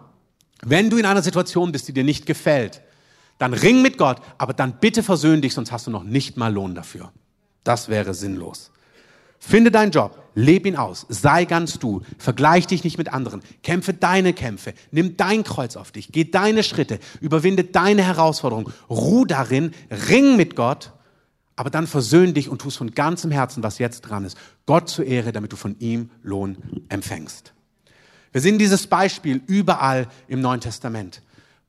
Wenn du in einer Situation bist, die dir nicht gefällt, dann ring mit Gott, aber dann bitte versöhn dich, sonst hast du noch nicht mal Lohn dafür. Das wäre sinnlos. Finde deinen Job, leb ihn aus, sei ganz du, vergleich dich nicht mit anderen, kämpfe deine Kämpfe, nimm dein Kreuz auf dich, geh deine Schritte, überwinde deine Herausforderung, ruh darin, ring mit Gott, aber dann versöhn dich und tust von ganzem Herzen, was jetzt dran ist, Gott zur Ehre, damit du von ihm Lohn empfängst. Wir sehen dieses Beispiel überall im Neuen Testament.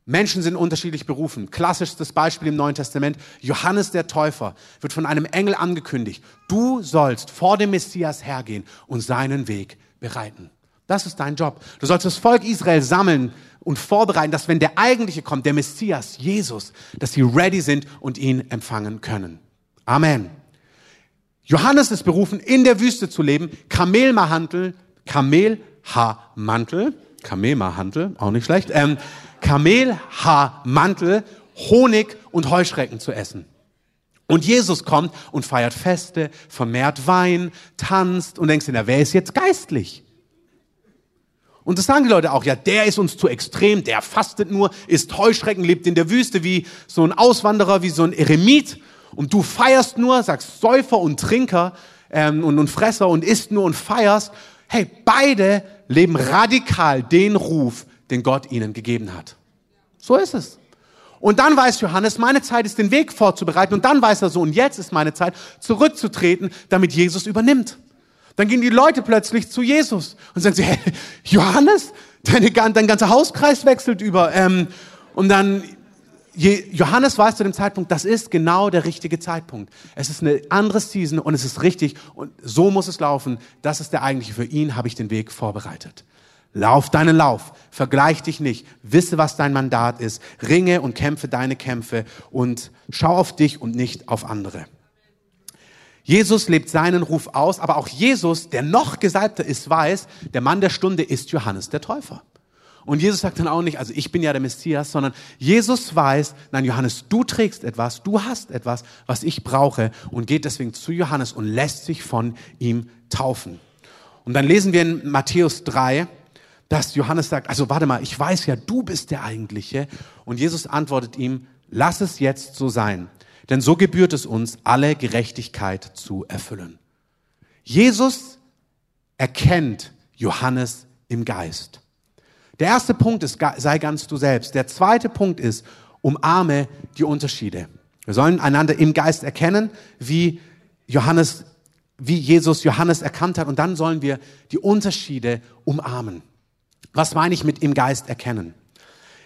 Menschen sind unterschiedlich berufen. Klassisches Beispiel im Neuen Testament. Johannes der Täufer wird von einem Engel angekündigt. Du sollst vor dem Messias hergehen und seinen Weg bereiten. Das ist dein Job. Du sollst das Volk Israel sammeln und vorbereiten, dass wenn der eigentliche kommt, der Messias, Jesus, dass sie ready sind und ihn empfangen können. Amen. Johannes ist berufen, in der Wüste zu leben, Kamelhaarmantel, Kamel Kamelhaarmantel, Kamelhaarmantel, auch nicht schlecht, ähm, Kamelhaarmantel, Honig und Heuschrecken zu essen. Und Jesus kommt und feiert Feste, vermehrt Wein, tanzt und denkst dir, wer ist jetzt geistlich? Und das sagen die Leute auch, ja, der ist uns zu extrem, der fastet nur, isst Heuschrecken, lebt in der Wüste wie so ein Auswanderer, wie so ein Eremit. Und du feierst nur, sagst Säufer und Trinker ähm, und, und Fresser und isst nur und feierst. Hey, beide leben radikal den Ruf, den Gott ihnen gegeben hat. So ist es. Und dann weiß Johannes, meine Zeit ist, den Weg vorzubereiten. Und dann weiß er so, und jetzt ist meine Zeit, zurückzutreten, damit Jesus übernimmt. Dann gehen die Leute plötzlich zu Jesus und sagen sie, hey, Johannes, deine, dein ganzer Hauskreis wechselt über. Ähm, und dann Johannes weiß zu dem Zeitpunkt, das ist genau der richtige Zeitpunkt. Es ist eine andere Season und es ist richtig und so muss es laufen. Das ist der eigentliche. Für ihn habe ich den Weg vorbereitet. Lauf deinen Lauf, vergleich dich nicht, wisse, was dein Mandat ist, ringe und kämpfe deine Kämpfe und schau auf dich und nicht auf andere. Jesus lebt seinen Ruf aus, aber auch Jesus, der noch Gesalbte ist, weiß, der Mann der Stunde ist Johannes der Täufer. Und Jesus sagt dann auch nicht, also ich bin ja der Messias, sondern Jesus weiß, nein, Johannes, du trägst etwas, du hast etwas, was ich brauche und geht deswegen zu Johannes und lässt sich von ihm taufen. Und dann lesen wir in Matthäus 3, dass Johannes sagt, also warte mal, ich weiß ja, du bist der Eigentliche. Und Jesus antwortet ihm, lass es jetzt so sein, denn so gebührt es uns, alle Gerechtigkeit zu erfüllen. Jesus erkennt Johannes im Geist. Der erste Punkt ist, sei ganz du selbst. Der zweite Punkt ist, umarme die Unterschiede. Wir sollen einander im Geist erkennen, wie Johannes, wie Jesus Johannes erkannt hat. Und dann sollen wir die Unterschiede umarmen. Was meine ich mit im Geist erkennen?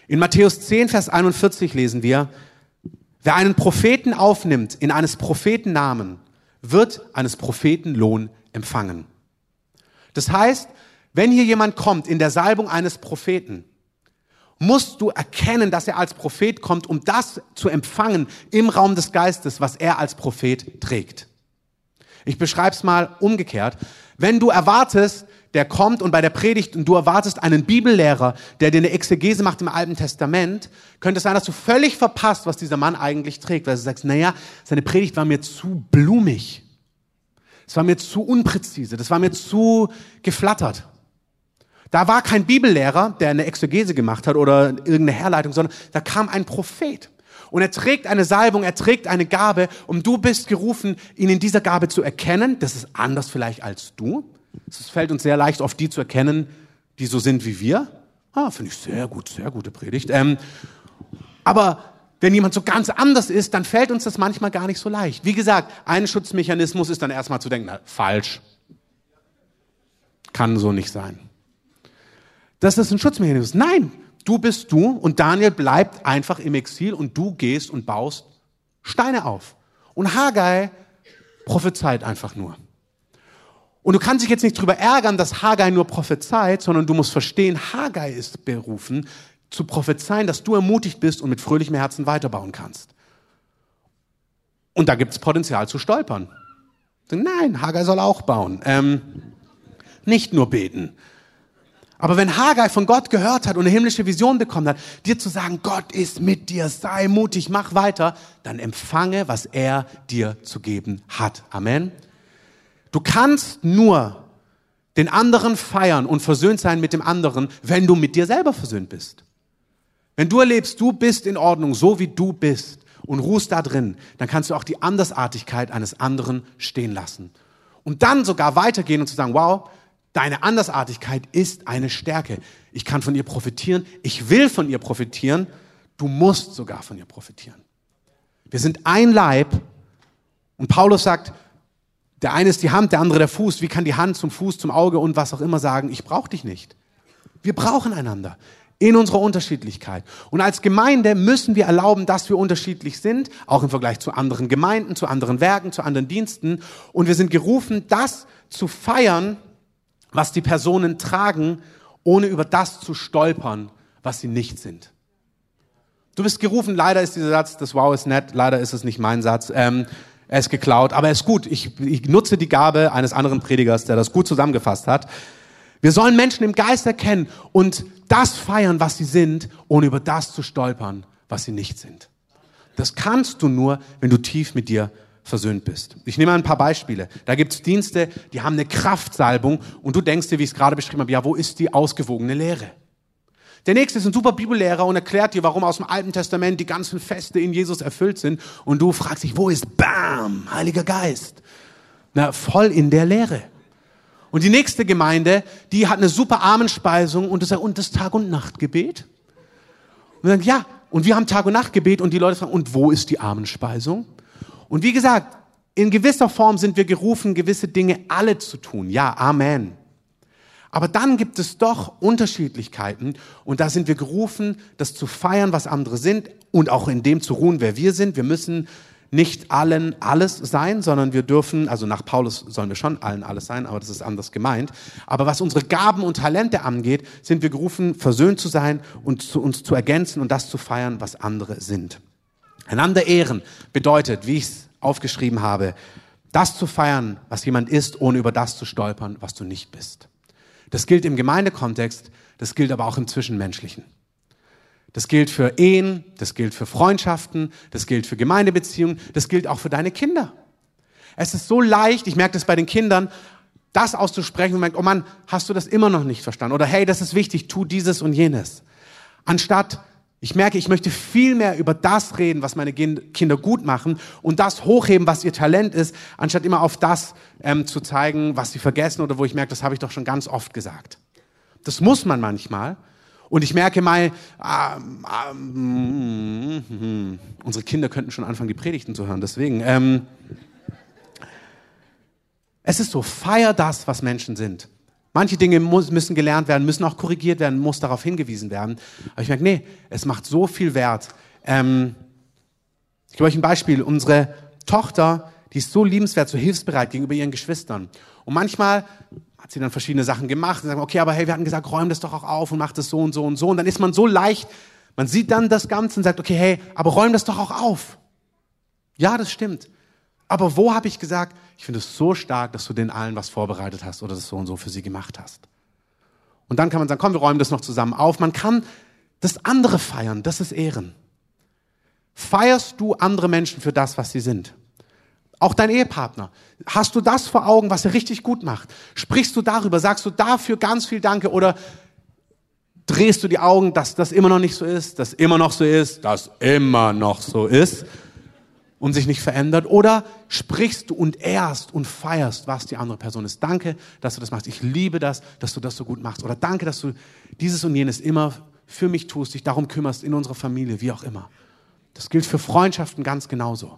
In Matthäus 10, Vers 41 lesen wir, wer einen Propheten aufnimmt in eines Propheten Namen, wird eines Propheten Lohn empfangen. Das heißt, wenn hier jemand kommt in der Salbung eines Propheten, musst du erkennen, dass er als Prophet kommt, um das zu empfangen im Raum des Geistes, was er als Prophet trägt. Ich beschreibe es mal umgekehrt. Wenn du erwartest, der kommt und bei der Predigt und du erwartest einen Bibellehrer, der dir eine Exegese macht im Alten Testament, könnte es sein, dass du völlig verpasst, was dieser Mann eigentlich trägt, weil du sagst, naja, seine Predigt war mir zu blumig. Es war mir zu unpräzise, das war mir zu geflattert. Da war kein Bibellehrer, der eine Exegese gemacht hat oder irgendeine Herleitung, sondern da kam ein Prophet. Und er trägt eine Salbung, er trägt eine Gabe und du bist gerufen, ihn in dieser Gabe zu erkennen. Das ist anders vielleicht als du. Es fällt uns sehr leicht, oft die zu erkennen, die so sind wie wir. Ah, finde ich sehr gut, sehr gute Predigt. Ähm, aber wenn jemand so ganz anders ist, dann fällt uns das manchmal gar nicht so leicht. Wie gesagt, ein Schutzmechanismus ist dann erstmal zu denken, na, falsch. Kann so nicht sein. Das ist ein Schutzmechanismus. Nein, du bist du und Daniel bleibt einfach im Exil und du gehst und baust Steine auf. Und Haggai prophezeit einfach nur. Und du kannst dich jetzt nicht drüber ärgern, dass Haggai nur prophezeit, sondern du musst verstehen, Haggai ist berufen, zu prophezeien, dass du ermutigt bist und mit fröhlichem Herzen weiterbauen kannst. Und da gibt es Potenzial zu stolpern. Nein, Haggai soll auch bauen. Ähm, nicht nur beten. Aber wenn Haggai von Gott gehört hat und eine himmlische Vision bekommen hat, dir zu sagen, Gott ist mit dir, sei mutig, mach weiter, dann empfange, was er dir zu geben hat. Amen. Du kannst nur den anderen feiern und versöhnt sein mit dem anderen, wenn du mit dir selber versöhnt bist. Wenn du erlebst, du bist in Ordnung, so wie du bist und ruhst da drin, dann kannst du auch die Andersartigkeit eines anderen stehen lassen. Und dann sogar weitergehen und zu sagen, wow, Deine Andersartigkeit ist eine Stärke. Ich kann von ihr profitieren. Ich will von ihr profitieren. Du musst sogar von ihr profitieren. Wir sind ein Leib. Und Paulus sagt, der eine ist die Hand, der andere der Fuß. Wie kann die Hand zum Fuß, zum Auge und was auch immer sagen, ich brauche dich nicht. Wir brauchen einander in unserer Unterschiedlichkeit. Und als Gemeinde müssen wir erlauben, dass wir unterschiedlich sind, auch im Vergleich zu anderen Gemeinden, zu anderen Werken, zu anderen Diensten. Und wir sind gerufen, das zu feiern, was die Personen tragen, ohne über das zu stolpern, was sie nicht sind. Du bist gerufen, leider ist dieser Satz, das Wow ist nett, leider ist es nicht mein Satz, ähm, er ist geklaut, aber er ist gut. Ich, ich nutze die Gabe eines anderen Predigers, der das gut zusammengefasst hat. Wir sollen Menschen im Geist erkennen und das feiern, was sie sind, ohne über das zu stolpern, was sie nicht sind. Das kannst du nur, wenn du tief mit dir versöhnt bist. Ich nehme ein paar Beispiele. Da gibt es Dienste, die haben eine Kraftsalbung und du denkst dir, wie ich es gerade beschrieben habe, ja, wo ist die ausgewogene Lehre? Der nächste ist ein super Bibellehrer und erklärt dir, warum aus dem Alten Testament die ganzen Feste in Jesus erfüllt sind. Und du fragst dich, wo ist Bam, Heiliger Geist? Na, voll in der Lehre. Und die nächste Gemeinde, die hat eine super Armenspeisung und das, und das Tag- und Nachtgebet. Und dann, ja, und wir haben Tag- und Nachtgebet und die Leute fragen, und wo ist die Armenspeisung? Und wie gesagt, in gewisser Form sind wir gerufen, gewisse Dinge alle zu tun. Ja, Amen. Aber dann gibt es doch Unterschiedlichkeiten und da sind wir gerufen, das zu feiern, was andere sind und auch in dem zu ruhen, wer wir sind. Wir müssen nicht allen alles sein, sondern wir dürfen, also nach Paulus sollen wir schon allen alles sein, aber das ist anders gemeint. Aber was unsere Gaben und Talente angeht, sind wir gerufen, versöhnt zu sein und zu uns zu ergänzen und das zu feiern, was andere sind. Einander ehren bedeutet, wie ich es aufgeschrieben habe, das zu feiern, was jemand ist, ohne über das zu stolpern, was du nicht bist. Das gilt im Gemeindekontext, das gilt aber auch im Zwischenmenschlichen. Das gilt für Ehen, das gilt für Freundschaften, das gilt für Gemeindebeziehungen, das gilt auch für deine Kinder. Es ist so leicht, ich merke das bei den Kindern, das auszusprechen und merkt, oh Mann, hast du das immer noch nicht verstanden? Oder hey, das ist wichtig, tu dieses und jenes. Anstatt, ich merke, ich möchte viel mehr über das reden, was meine Kinder gut machen und das hochheben, was ihr Talent ist, anstatt immer auf das ähm, zu zeigen, was sie vergessen oder wo ich merke, das habe ich doch schon ganz oft gesagt. Das muss man manchmal. Und ich merke mal, ähm, ähm, unsere Kinder könnten schon anfangen, die Predigten zu hören. Deswegen, ähm, es ist so, feier das, was Menschen sind. Manche Dinge müssen gelernt werden, müssen auch korrigiert werden, muss darauf hingewiesen werden. Aber ich merke, nee, es macht so viel Wert. Ähm, ich gebe euch ein Beispiel. Unsere Tochter, die ist so liebenswert, so hilfsbereit gegenüber ihren Geschwistern. Und manchmal hat sie dann verschiedene Sachen gemacht und sagt, okay, aber hey, wir hatten gesagt, räum das doch auch auf und mach das so und so und so. Und dann ist man so leicht, man sieht dann das Ganze und sagt, okay, hey, aber räum das doch auch auf. Ja, das stimmt. Aber wo habe ich gesagt, ich finde es so stark, dass du den allen was vorbereitet hast oder das so und so für sie gemacht hast. Und dann kann man sagen, komm, wir räumen das noch zusammen auf. Man kann das andere feiern, das ist Ehren. Feierst du andere Menschen für das, was sie sind? Auch dein Ehepartner. Hast du das vor Augen, was er richtig gut macht? Sprichst du darüber? Sagst du dafür ganz viel Danke? Oder drehst du die Augen, dass das immer noch nicht so ist, dass immer noch so ist, dass immer noch so ist? Und sich nicht verändert? Oder sprichst du und ehrst und feierst, was die andere Person ist? Danke, dass du das machst. Ich liebe das, dass du das so gut machst. Oder danke, dass du dieses und jenes immer für mich tust, dich darum kümmerst in unserer Familie, wie auch immer. Das gilt für Freundschaften ganz genauso.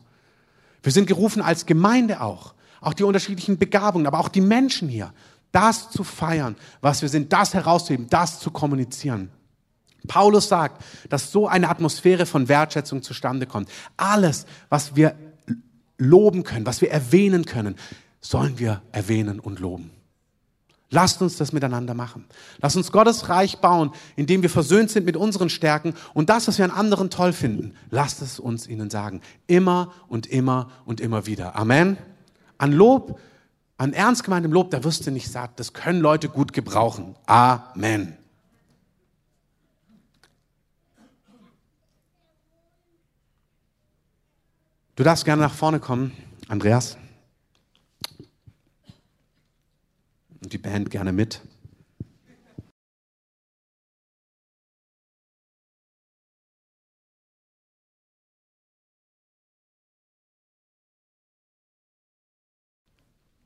Wir sind gerufen als Gemeinde auch, auch die unterschiedlichen Begabungen, aber auch die Menschen hier, das zu feiern, was wir sind, das herauszuheben, das zu kommunizieren. Paulus sagt, dass so eine Atmosphäre von Wertschätzung zustande kommt. Alles, was wir loben können, was wir erwähnen können, sollen wir erwähnen und loben. Lasst uns das miteinander machen. Lasst uns Gottes Reich bauen, indem wir versöhnt sind mit unseren Stärken und das, was wir an anderen toll finden, lasst es uns ihnen sagen. Immer und immer und immer wieder. Amen. An Lob, an ernst gemeintem Lob, da wirst du nicht satt. Das können Leute gut gebrauchen. Amen. Du darfst gerne nach vorne kommen, Andreas. Und die Band gerne mit.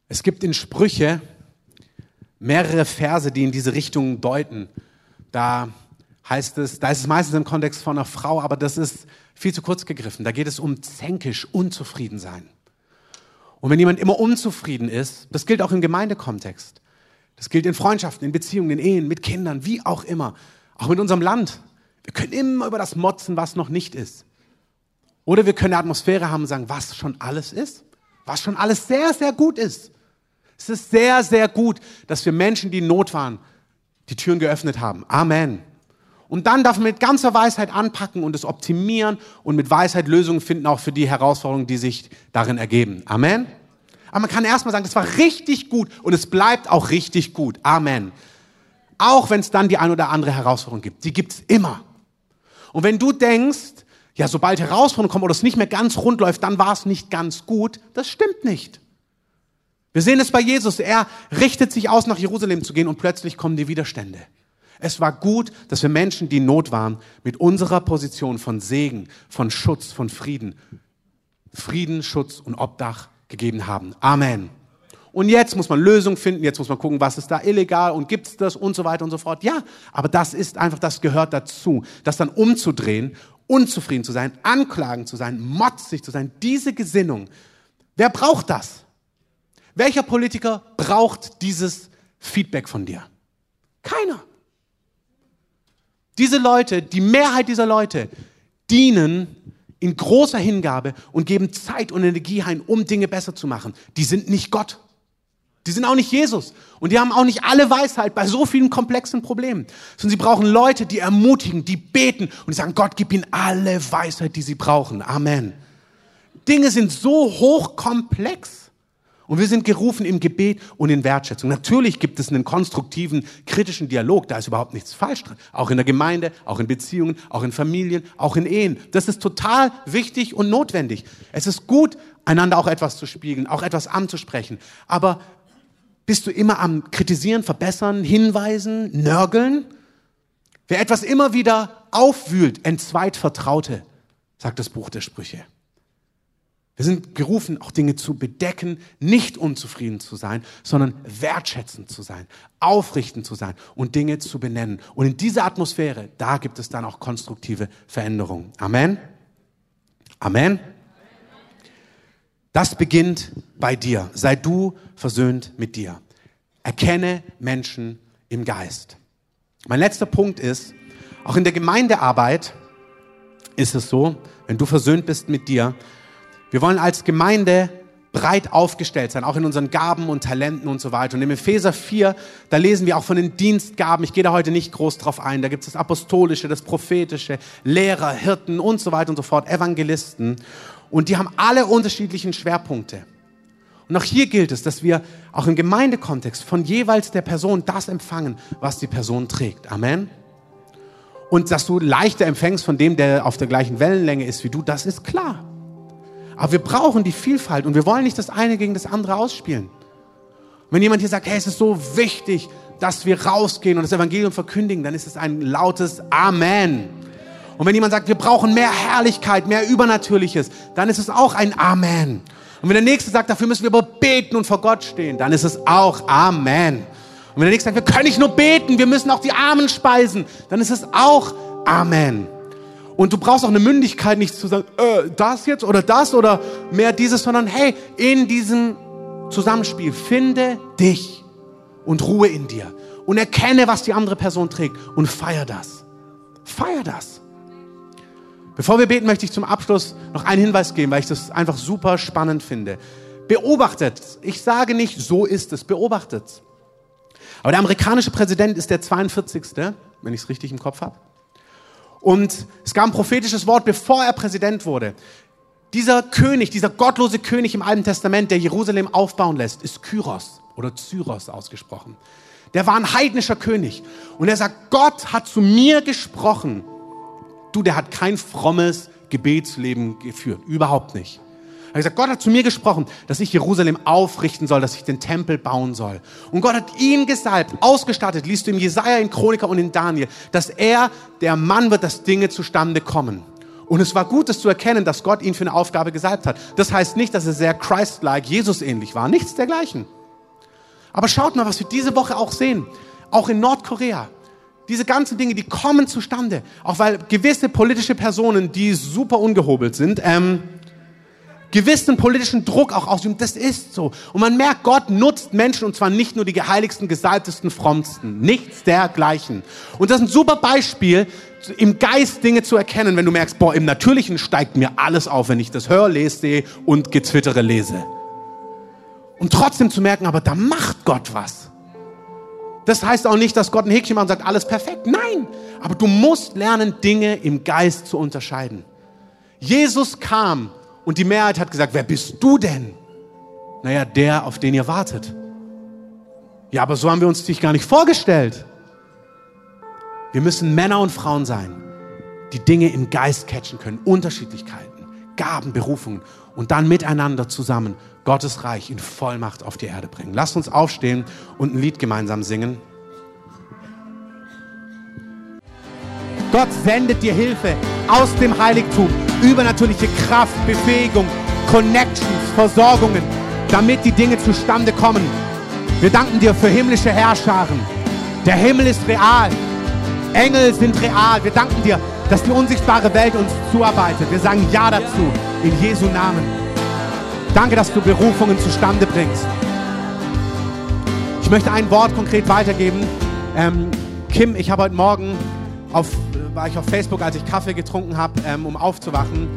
Es gibt in Sprüche mehrere Verse, die in diese Richtung deuten. Da heißt es, da ist es meistens im Kontext von einer Frau, aber das ist viel zu kurz gegriffen. Da geht es um zänkisch, unzufrieden sein. Und wenn jemand immer unzufrieden ist, das gilt auch im Gemeindekontext. Das gilt in Freundschaften, in Beziehungen, in Ehen, mit Kindern, wie auch immer. Auch mit unserem Land. Wir können immer über das motzen, was noch nicht ist. Oder wir können eine Atmosphäre haben und sagen, was schon alles ist. Was schon alles sehr, sehr gut ist. Es ist sehr, sehr gut, dass wir Menschen, die in Not waren, die Türen geöffnet haben. Amen. Und dann darf man mit ganzer Weisheit anpacken und es optimieren und mit Weisheit Lösungen finden, auch für die Herausforderungen, die sich darin ergeben. Amen. Aber man kann erstmal sagen, das war richtig gut und es bleibt auch richtig gut. Amen. Auch wenn es dann die ein oder andere Herausforderung gibt. Die gibt es immer. Und wenn du denkst, ja, sobald Herausforderungen kommen oder es nicht mehr ganz rund läuft, dann war es nicht ganz gut, das stimmt nicht. Wir sehen es bei Jesus. Er richtet sich aus, nach Jerusalem zu gehen und plötzlich kommen die Widerstände. Es war gut, dass wir Menschen, die in Not waren, mit unserer Position von Segen, von Schutz, von Frieden, Frieden, Schutz und Obdach gegeben haben. Amen. Und jetzt muss man Lösungen finden, jetzt muss man gucken, was ist da illegal und gibt es das und so weiter und so fort. Ja, aber das ist einfach, das gehört dazu. Das dann umzudrehen, unzufrieden zu sein, anklagen zu sein, motzig zu sein, diese Gesinnung. Wer braucht das? Welcher Politiker braucht dieses Feedback von dir? Keiner. Diese Leute, die Mehrheit dieser Leute, dienen in großer Hingabe und geben Zeit und Energie ein, um Dinge besser zu machen. Die sind nicht Gott. Die sind auch nicht Jesus. Und die haben auch nicht alle Weisheit bei so vielen komplexen Problemen. Sondern sie brauchen Leute, die ermutigen, die beten und die sagen, Gott, gib ihnen alle Weisheit, die sie brauchen. Amen. Dinge sind so hochkomplex. Und wir sind gerufen im Gebet und in Wertschätzung. Natürlich gibt es einen konstruktiven, kritischen Dialog. Da ist überhaupt nichts falsch dran. Auch in der Gemeinde, auch in Beziehungen, auch in Familien, auch in Ehen. Das ist total wichtig und notwendig. Es ist gut, einander auch etwas zu spiegeln, auch etwas anzusprechen. Aber bist du immer am Kritisieren, Verbessern, Hinweisen, Nörgeln? Wer etwas immer wieder aufwühlt, entzweit Vertraute, sagt das Buch der Sprüche. Wir sind gerufen, auch Dinge zu bedecken, nicht unzufrieden zu sein, sondern wertschätzend zu sein, aufrichtend zu sein und Dinge zu benennen. Und in dieser Atmosphäre, da gibt es dann auch konstruktive Veränderungen. Amen. Amen. Das beginnt bei dir. Sei du versöhnt mit dir. Erkenne Menschen im Geist. Mein letzter Punkt ist, auch in der Gemeindearbeit ist es so, wenn du versöhnt bist mit dir, wir wollen als Gemeinde breit aufgestellt sein, auch in unseren Gaben und Talenten und so weiter. Und im Epheser 4, da lesen wir auch von den Dienstgaben. Ich gehe da heute nicht groß drauf ein. Da gibt es das Apostolische, das Prophetische, Lehrer, Hirten und so weiter und so fort, Evangelisten. Und die haben alle unterschiedlichen Schwerpunkte. Und auch hier gilt es, dass wir auch im Gemeindekontext von jeweils der Person das empfangen, was die Person trägt. Amen. Und dass du leichter empfängst von dem, der auf der gleichen Wellenlänge ist wie du, das ist klar. Aber wir brauchen die Vielfalt und wir wollen nicht das eine gegen das andere ausspielen. Und wenn jemand hier sagt, hey, es ist so wichtig, dass wir rausgehen und das Evangelium verkündigen, dann ist es ein lautes Amen. Und wenn jemand sagt, wir brauchen mehr Herrlichkeit, mehr Übernatürliches, dann ist es auch ein Amen. Und wenn der Nächste sagt, dafür müssen wir aber beten und vor Gott stehen, dann ist es auch Amen. Und wenn der Nächste sagt, wir können nicht nur beten, wir müssen auch die Armen speisen, dann ist es auch Amen. Und du brauchst auch eine Mündigkeit, nicht zu sagen, äh, das jetzt oder das oder mehr dieses, sondern hey, in diesem Zusammenspiel finde dich und Ruhe in dir und erkenne, was die andere Person trägt und feier das. Feier das. Bevor wir beten, möchte ich zum Abschluss noch einen Hinweis geben, weil ich das einfach super spannend finde. Beobachtet. Ich sage nicht, so ist es. Beobachtet. Aber der amerikanische Präsident ist der 42. wenn ich es richtig im Kopf habe. Und es gab ein prophetisches Wort, bevor er Präsident wurde. Dieser König, dieser gottlose König im Alten Testament, der Jerusalem aufbauen lässt, ist Kyros oder Zyros ausgesprochen. Der war ein heidnischer König. Und er sagt, Gott hat zu mir gesprochen. Du, der hat kein frommes Gebetsleben geführt. Überhaupt nicht. Er hat gesagt, Gott hat zu mir gesprochen, dass ich Jerusalem aufrichten soll, dass ich den Tempel bauen soll. Und Gott hat ihn gesalbt, ausgestattet, liest du im Jesaja, in Chroniker und in Daniel, dass er der Mann wird, dass Dinge zustande kommen. Und es war gut, das zu erkennen, dass Gott ihn für eine Aufgabe gesalbt hat. Das heißt nicht, dass er sehr Christ-like, Jesus-ähnlich war. Nichts dergleichen. Aber schaut mal, was wir diese Woche auch sehen. Auch in Nordkorea. Diese ganzen Dinge, die kommen zustande. Auch weil gewisse politische Personen, die super ungehobelt sind, ähm, gewissen politischen Druck auch ausüben. Das ist so. Und man merkt, Gott nutzt Menschen und zwar nicht nur die geheiligsten, gesalbtesten, frommsten. Nichts dergleichen. Und das ist ein super Beispiel, im Geist Dinge zu erkennen, wenn du merkst, boah, im Natürlichen steigt mir alles auf, wenn ich das höre, lese, sehe und gezwittere lese. Und trotzdem zu merken, aber da macht Gott was. Das heißt auch nicht, dass Gott ein Häkchen macht und sagt, alles perfekt. Nein, aber du musst lernen, Dinge im Geist zu unterscheiden. Jesus kam und die Mehrheit hat gesagt, wer bist du denn? Naja, der, auf den ihr wartet. Ja, aber so haben wir uns dich gar nicht vorgestellt. Wir müssen Männer und Frauen sein, die Dinge im Geist catchen können, Unterschiedlichkeiten, Gaben, Berufungen und dann miteinander zusammen Gottes Reich in Vollmacht auf die Erde bringen. Lasst uns aufstehen und ein Lied gemeinsam singen. Gott sendet dir Hilfe aus dem Heiligtum, übernatürliche Kraft, Befähigung, Connections, Versorgungen, damit die Dinge zustande kommen. Wir danken dir für himmlische Herrscharen. Der Himmel ist real. Engel sind real. Wir danken dir, dass die unsichtbare Welt uns zuarbeitet. Wir sagen Ja dazu in Jesu Namen. Danke, dass du Berufungen zustande bringst. Ich möchte ein Wort konkret weitergeben. Ähm, Kim, ich habe heute Morgen auf war ich auf Facebook, als ich Kaffee getrunken habe, ähm, um aufzuwachen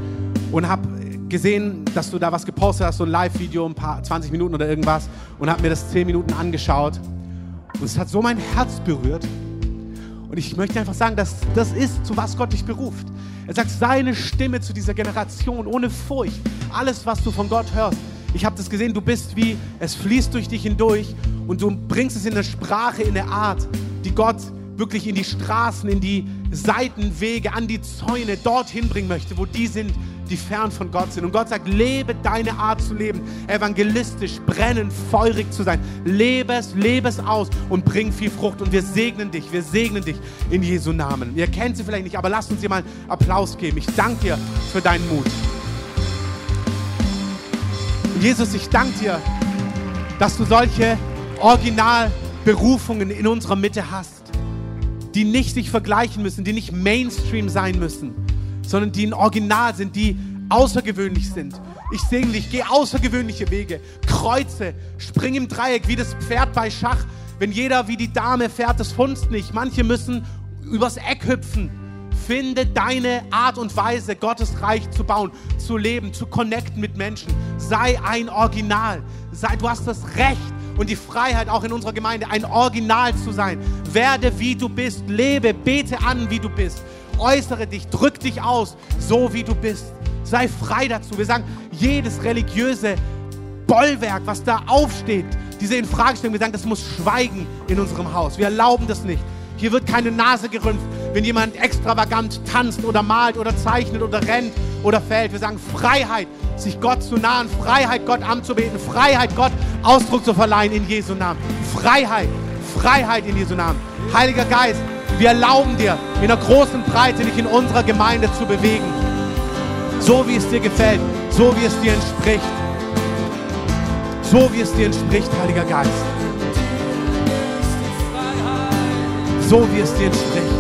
und habe gesehen, dass du da was gepostet hast, so ein Live-Video, ein paar 20 Minuten oder irgendwas und habe mir das 10 Minuten angeschaut und es hat so mein Herz berührt. Und ich möchte einfach sagen, dass das ist, zu was Gott dich beruft. Er sagt, seine Stimme zu dieser Generation ohne Furcht. Alles, was du von Gott hörst, ich habe das gesehen, du bist wie, es fließt durch dich hindurch und du bringst es in eine Sprache, in eine Art, die Gott wirklich in die Straßen, in die Seitenwege, an die Zäune dorthin bringen möchte, wo die sind, die fern von Gott sind. Und Gott sagt, lebe deine Art zu leben, evangelistisch, brennend, feurig zu sein. Lebe es, lebe es aus und bring viel Frucht. Und wir segnen dich, wir segnen dich in Jesu Namen. Ihr kennt sie vielleicht nicht, aber lasst uns dir mal Applaus geben. Ich danke dir für deinen Mut. Jesus, ich danke dir, dass du solche Originalberufungen in unserer Mitte hast, die nicht sich vergleichen müssen, die nicht Mainstream sein müssen, sondern die ein Original sind, die außergewöhnlich sind. Ich segne dich, geh außergewöhnliche Wege, kreuze, spring im Dreieck wie das Pferd bei Schach. Wenn jeder wie die Dame fährt, das funzt nicht. Manche müssen übers Eck hüpfen. Finde deine Art und Weise, Gottes Reich zu bauen, zu leben, zu connecten mit Menschen. Sei ein Original. Sei, du hast das Recht und die Freiheit, auch in unserer Gemeinde, ein Original zu sein. Werde wie du bist. Lebe, bete an, wie du bist äußere dich, drück dich aus, so wie du bist. Sei frei dazu. Wir sagen, jedes religiöse Bollwerk, was da aufsteht, diese Infragestellung, wir sagen, das muss schweigen in unserem Haus. Wir erlauben das nicht. Hier wird keine Nase gerümpft, wenn jemand extravagant tanzt oder malt oder zeichnet oder rennt oder fällt. Wir sagen Freiheit, sich Gott zu nahen, Freiheit, Gott anzubeten, Freiheit, Gott Ausdruck zu verleihen in Jesu Namen. Freiheit, Freiheit in Jesu Namen. Heiliger Geist, wir erlauben dir, in einer großen Breite dich in unserer Gemeinde zu bewegen. So wie es dir gefällt, so wie es dir entspricht. So wie es dir entspricht, Heiliger Geist. So wie es dir entspricht.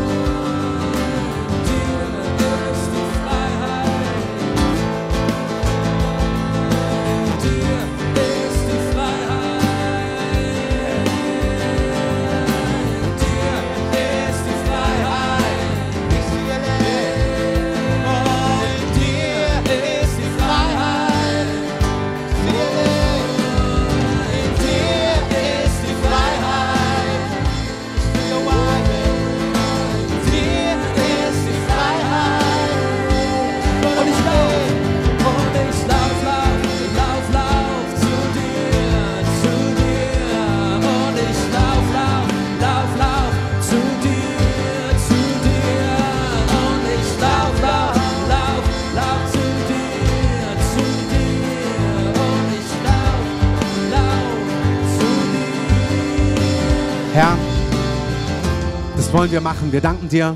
Wollen wir machen. Wir danken dir,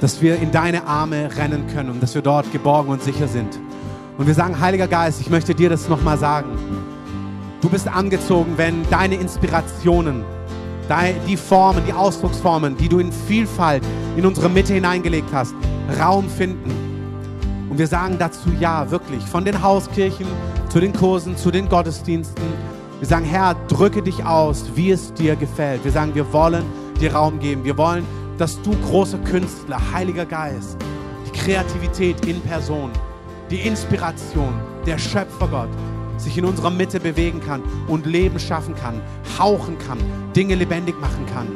dass wir in deine Arme rennen können und dass wir dort geborgen und sicher sind. Und wir sagen, Heiliger Geist, ich möchte dir das nochmal sagen. Du bist angezogen, wenn deine Inspirationen, die Formen, die Ausdrucksformen, die du in Vielfalt in unsere Mitte hineingelegt hast, Raum finden. Und wir sagen dazu ja, wirklich, von den Hauskirchen zu den Kursen, zu den Gottesdiensten. Wir sagen, Herr, drücke dich aus, wie es dir gefällt. Wir sagen, wir wollen dir Raum geben. Wir wollen, dass du großer Künstler, Heiliger Geist, die Kreativität in Person, die Inspiration, der Schöpfergott sich in unserer Mitte bewegen kann und Leben schaffen kann, hauchen kann, Dinge lebendig machen kann.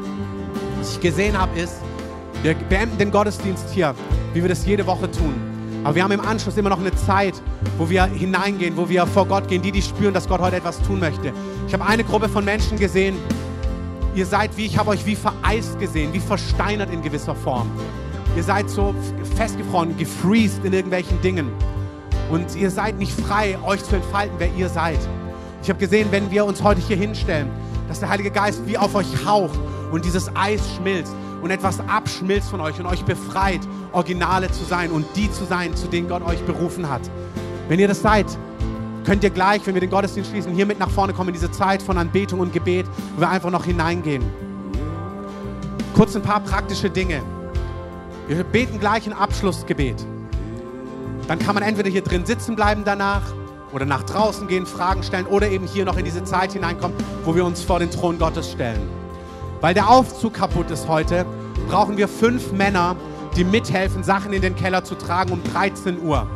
Was ich gesehen habe, ist, wir beenden den Gottesdienst hier, wie wir das jede Woche tun. Aber wir haben im Anschluss immer noch eine Zeit, wo wir hineingehen, wo wir vor Gott gehen, die, die spüren, dass Gott heute etwas tun möchte. Ich habe eine Gruppe von Menschen gesehen, Ihr seid wie, ich habe euch wie vereist gesehen, wie versteinert in gewisser Form. Ihr seid so festgefroren, gefreezed in irgendwelchen Dingen. Und ihr seid nicht frei, euch zu entfalten, wer ihr seid. Ich habe gesehen, wenn wir uns heute hier hinstellen, dass der Heilige Geist wie auf euch haucht und dieses Eis schmilzt und etwas abschmilzt von euch und euch befreit, Originale zu sein und die zu sein, zu denen Gott euch berufen hat. Wenn ihr das seid, könnt ihr gleich, wenn wir den Gottesdienst schließen, hier mit nach vorne kommen in diese Zeit von Anbetung und Gebet, wo wir einfach noch hineingehen. Kurz ein paar praktische Dinge. Wir beten gleich ein Abschlussgebet. Dann kann man entweder hier drin sitzen bleiben danach oder nach draußen gehen, Fragen stellen oder eben hier noch in diese Zeit hineinkommen, wo wir uns vor den Thron Gottes stellen. Weil der Aufzug kaputt ist heute, brauchen wir fünf Männer, die mithelfen, Sachen in den Keller zu tragen um 13 Uhr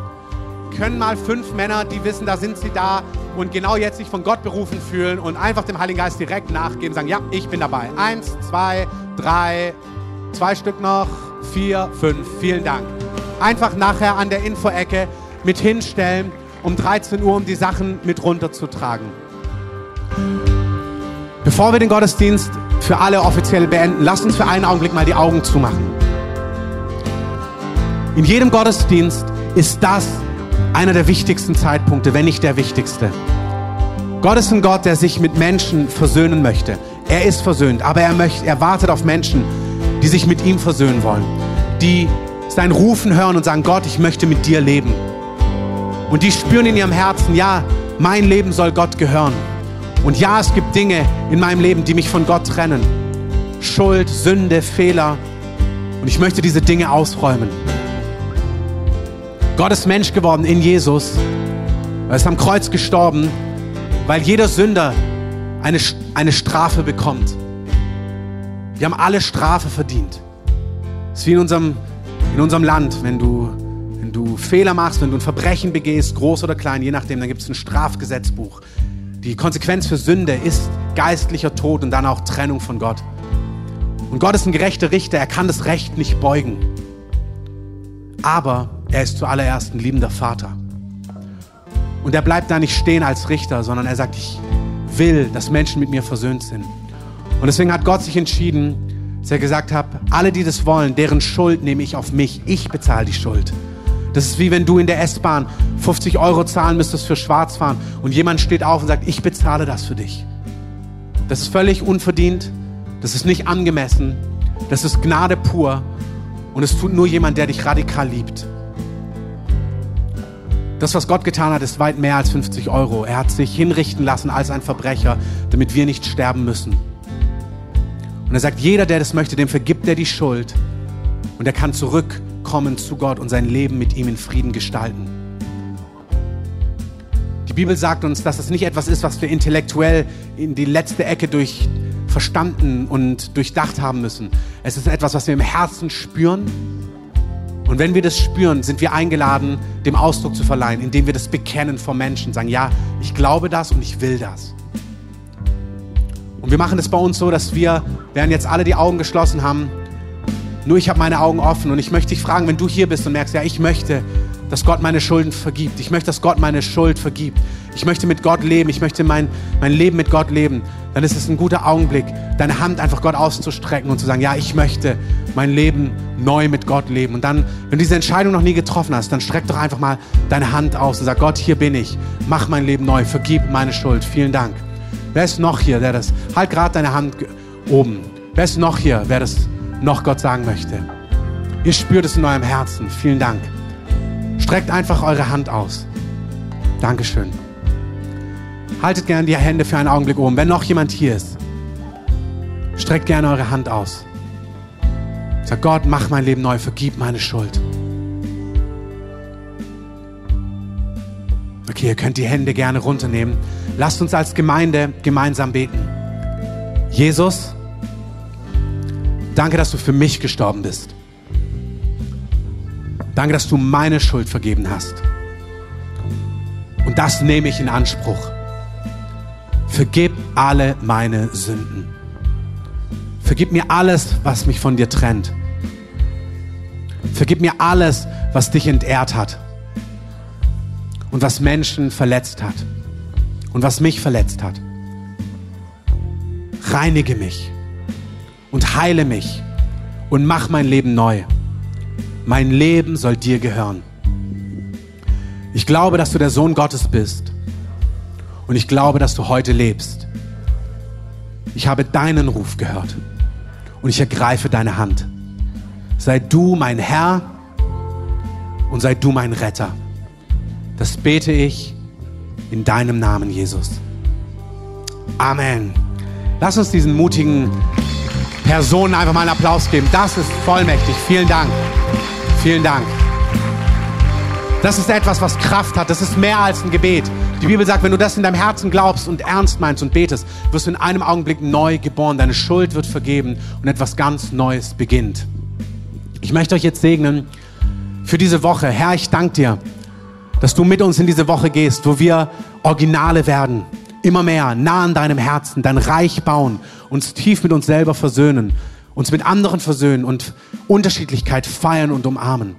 können mal fünf Männer, die wissen, da sind sie da und genau jetzt sich von Gott berufen fühlen und einfach dem Heiligen Geist direkt nachgeben, sagen, ja, ich bin dabei. Eins, zwei, drei, zwei Stück noch, vier, fünf. Vielen Dank. Einfach nachher an der Info-Ecke mit hinstellen um 13 Uhr, um die Sachen mit runterzutragen. Bevor wir den Gottesdienst für alle offiziell beenden, lasst uns für einen Augenblick mal die Augen zumachen. In jedem Gottesdienst ist das einer der wichtigsten Zeitpunkte, wenn nicht der wichtigste. Gott ist ein Gott, der sich mit Menschen versöhnen möchte. Er ist versöhnt, aber er, möchte, er wartet auf Menschen, die sich mit ihm versöhnen wollen, die sein Rufen hören und sagen, Gott, ich möchte mit dir leben. Und die spüren in ihrem Herzen, ja, mein Leben soll Gott gehören. Und ja, es gibt Dinge in meinem Leben, die mich von Gott trennen. Schuld, Sünde, Fehler. Und ich möchte diese Dinge ausräumen. Gott ist Mensch geworden in Jesus. Er ist am Kreuz gestorben, weil jeder Sünder eine, eine Strafe bekommt. Wir haben alle Strafe verdient. Es ist wie in unserem, in unserem Land, wenn du, wenn du Fehler machst, wenn du ein Verbrechen begehst, groß oder klein, je nachdem, dann gibt es ein Strafgesetzbuch. Die Konsequenz für Sünde ist geistlicher Tod und dann auch Trennung von Gott. Und Gott ist ein gerechter Richter, er kann das Recht nicht beugen. Aber er ist zuallererst ein liebender Vater. Und er bleibt da nicht stehen als Richter, sondern er sagt, ich will, dass Menschen mit mir versöhnt sind. Und deswegen hat Gott sich entschieden, dass er gesagt hat, alle, die das wollen, deren Schuld nehme ich auf mich. Ich bezahle die Schuld. Das ist wie wenn du in der S-Bahn 50 Euro zahlen müsstest für Schwarzfahren und jemand steht auf und sagt, ich bezahle das für dich. Das ist völlig unverdient, das ist nicht angemessen, das ist Gnade pur und es tut nur jemand, der dich radikal liebt. Das, was Gott getan hat, ist weit mehr als 50 Euro. Er hat sich hinrichten lassen als ein Verbrecher, damit wir nicht sterben müssen. Und er sagt, jeder, der das möchte, dem vergibt er die Schuld und er kann zurück kommen zu Gott und sein Leben mit ihm in Frieden gestalten. Die Bibel sagt uns, dass es nicht etwas ist, was wir intellektuell in die letzte Ecke durch verstanden und durchdacht haben müssen. Es ist etwas, was wir im Herzen spüren. Und wenn wir das spüren, sind wir eingeladen, dem Ausdruck zu verleihen, indem wir das bekennen vor Menschen, sagen, ja, ich glaube das und ich will das. Und wir machen es bei uns so, dass wir, während jetzt alle die Augen geschlossen haben, nur ich habe meine Augen offen und ich möchte dich fragen, wenn du hier bist und merkst, ja, ich möchte, dass Gott meine Schulden vergibt. Ich möchte, dass Gott meine Schuld vergibt. Ich möchte mit Gott leben. Ich möchte mein, mein Leben mit Gott leben. Dann ist es ein guter Augenblick, deine Hand einfach Gott auszustrecken und zu sagen, ja, ich möchte mein Leben neu mit Gott leben. Und dann, wenn du diese Entscheidung noch nie getroffen hast, dann streck doch einfach mal deine Hand aus und sag, Gott, hier bin ich. Mach mein Leben neu. Vergib meine Schuld. Vielen Dank. Wer ist noch hier, der das, halt gerade deine Hand oben. Wer ist noch hier, wer das noch Gott sagen möchte. Ihr spürt es in eurem Herzen. Vielen Dank. Streckt einfach eure Hand aus. Dankeschön. Haltet gerne die Hände für einen Augenblick oben. Wenn noch jemand hier ist, streckt gerne eure Hand aus. Sag Gott, mach mein Leben neu, vergib meine Schuld. Okay, ihr könnt die Hände gerne runternehmen. Lasst uns als Gemeinde gemeinsam beten. Jesus, Danke, dass du für mich gestorben bist. Danke, dass du meine Schuld vergeben hast. Und das nehme ich in Anspruch. Vergib alle meine Sünden. Vergib mir alles, was mich von dir trennt. Vergib mir alles, was dich entehrt hat. Und was Menschen verletzt hat. Und was mich verletzt hat. Reinige mich und heile mich und mach mein Leben neu. Mein Leben soll dir gehören. Ich glaube, dass du der Sohn Gottes bist und ich glaube, dass du heute lebst. Ich habe deinen Ruf gehört und ich ergreife deine Hand. Sei du mein Herr und sei du mein Retter. Das bete ich in deinem Namen, Jesus. Amen. Lass uns diesen mutigen Personen einfach mal einen Applaus geben. Das ist vollmächtig. Vielen Dank. Vielen Dank. Das ist etwas, was Kraft hat. Das ist mehr als ein Gebet. Die Bibel sagt, wenn du das in deinem Herzen glaubst und ernst meinst und betest, wirst du in einem Augenblick neu geboren. Deine Schuld wird vergeben und etwas ganz Neues beginnt. Ich möchte euch jetzt segnen für diese Woche. Herr, ich danke dir, dass du mit uns in diese Woche gehst, wo wir Originale werden immer mehr nah an deinem Herzen, dein Reich bauen, uns tief mit uns selber versöhnen, uns mit anderen versöhnen und Unterschiedlichkeit feiern und umarmen.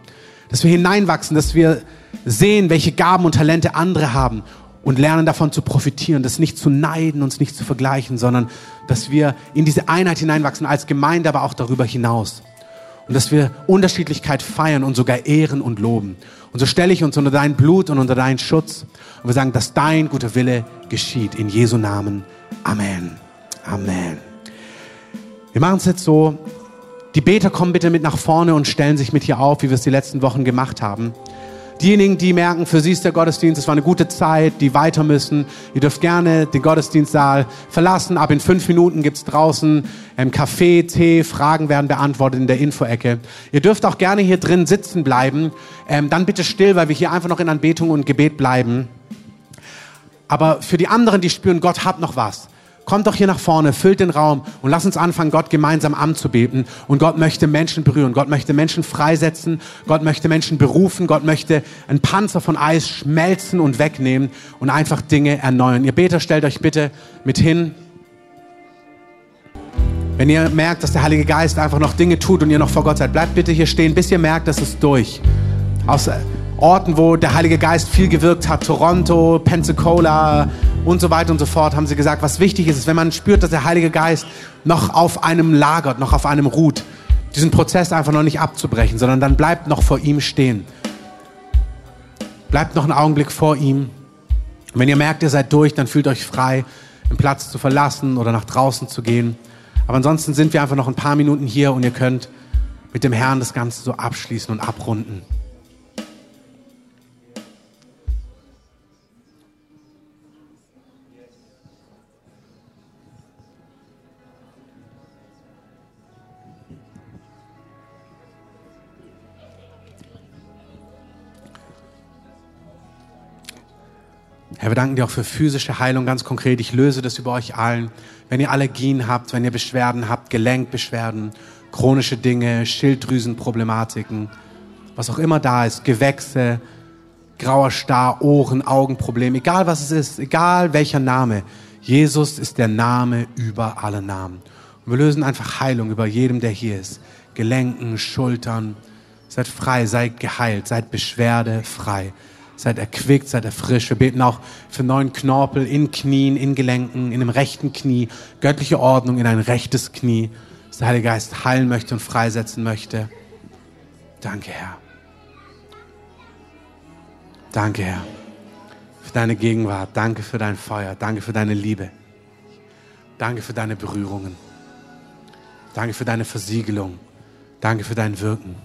dass wir hineinwachsen, dass wir sehen, welche Gaben und Talente andere haben und lernen davon zu profitieren, das nicht zu neiden, uns nicht zu vergleichen, sondern dass wir in diese Einheit hineinwachsen als Gemeinde, aber auch darüber hinaus. Und dass wir Unterschiedlichkeit feiern und sogar ehren und loben. Und so stelle ich uns unter dein Blut und unter deinen Schutz. Und wir sagen, dass dein guter Wille geschieht. In Jesu Namen. Amen. Amen. Wir machen es jetzt so. Die Beter kommen bitte mit nach vorne und stellen sich mit hier auf, wie wir es die letzten Wochen gemacht haben. Diejenigen, die merken, für sie ist der Gottesdienst, es war eine gute Zeit, die weiter müssen, ihr dürft gerne den Gottesdienstsaal verlassen. Ab in fünf Minuten gibt's draußen ähm, Kaffee, Tee, Fragen werden beantwortet in der Infoecke. Ihr dürft auch gerne hier drin sitzen bleiben. Ähm, dann bitte still, weil wir hier einfach noch in Anbetung und Gebet bleiben. Aber für die anderen, die spüren, Gott hat noch was kommt doch hier nach vorne, füllt den Raum und lass uns anfangen, Gott gemeinsam anzubeten. Und Gott möchte Menschen berühren, Gott möchte Menschen freisetzen, Gott möchte Menschen berufen, Gott möchte einen Panzer von Eis schmelzen und wegnehmen und einfach Dinge erneuern. Ihr Beter, stellt euch bitte mit hin. Wenn ihr merkt, dass der Heilige Geist einfach noch Dinge tut und ihr noch vor Gott seid, bleibt bitte hier stehen, bis ihr merkt, dass es durch. Aus Orten, wo der Heilige Geist viel gewirkt hat, Toronto, Pensacola und so weiter und so fort, haben sie gesagt, was wichtig ist, ist, wenn man spürt, dass der Heilige Geist noch auf einem lagert, noch auf einem ruht, diesen Prozess einfach noch nicht abzubrechen, sondern dann bleibt noch vor ihm stehen. Bleibt noch einen Augenblick vor ihm. Und wenn ihr merkt, ihr seid durch, dann fühlt euch frei, den Platz zu verlassen oder nach draußen zu gehen. Aber ansonsten sind wir einfach noch ein paar Minuten hier und ihr könnt mit dem Herrn das Ganze so abschließen und abrunden. Herr, wir danken dir auch für physische Heilung ganz konkret. Ich löse das über euch allen. Wenn ihr Allergien habt, wenn ihr Beschwerden habt, Gelenkbeschwerden, chronische Dinge, Schilddrüsenproblematiken, was auch immer da ist, Gewächse, grauer Star, Ohren, Augenprobleme, egal was es ist, egal welcher Name. Jesus ist der Name über alle Namen. Und wir lösen einfach Heilung über jedem, der hier ist. Gelenken, Schultern. Seid frei, seid geheilt, seid beschwerdefrei. Seid erquickt, seid erfrischt. Wir beten auch für neuen Knorpel in Knien, in Gelenken, in dem rechten Knie, göttliche Ordnung in ein rechtes Knie, dass der Heilige Geist heilen möchte und freisetzen möchte. Danke, Herr. Danke, Herr, für deine Gegenwart. Danke für dein Feuer. Danke für deine Liebe. Danke für deine Berührungen. Danke für deine Versiegelung. Danke für dein Wirken.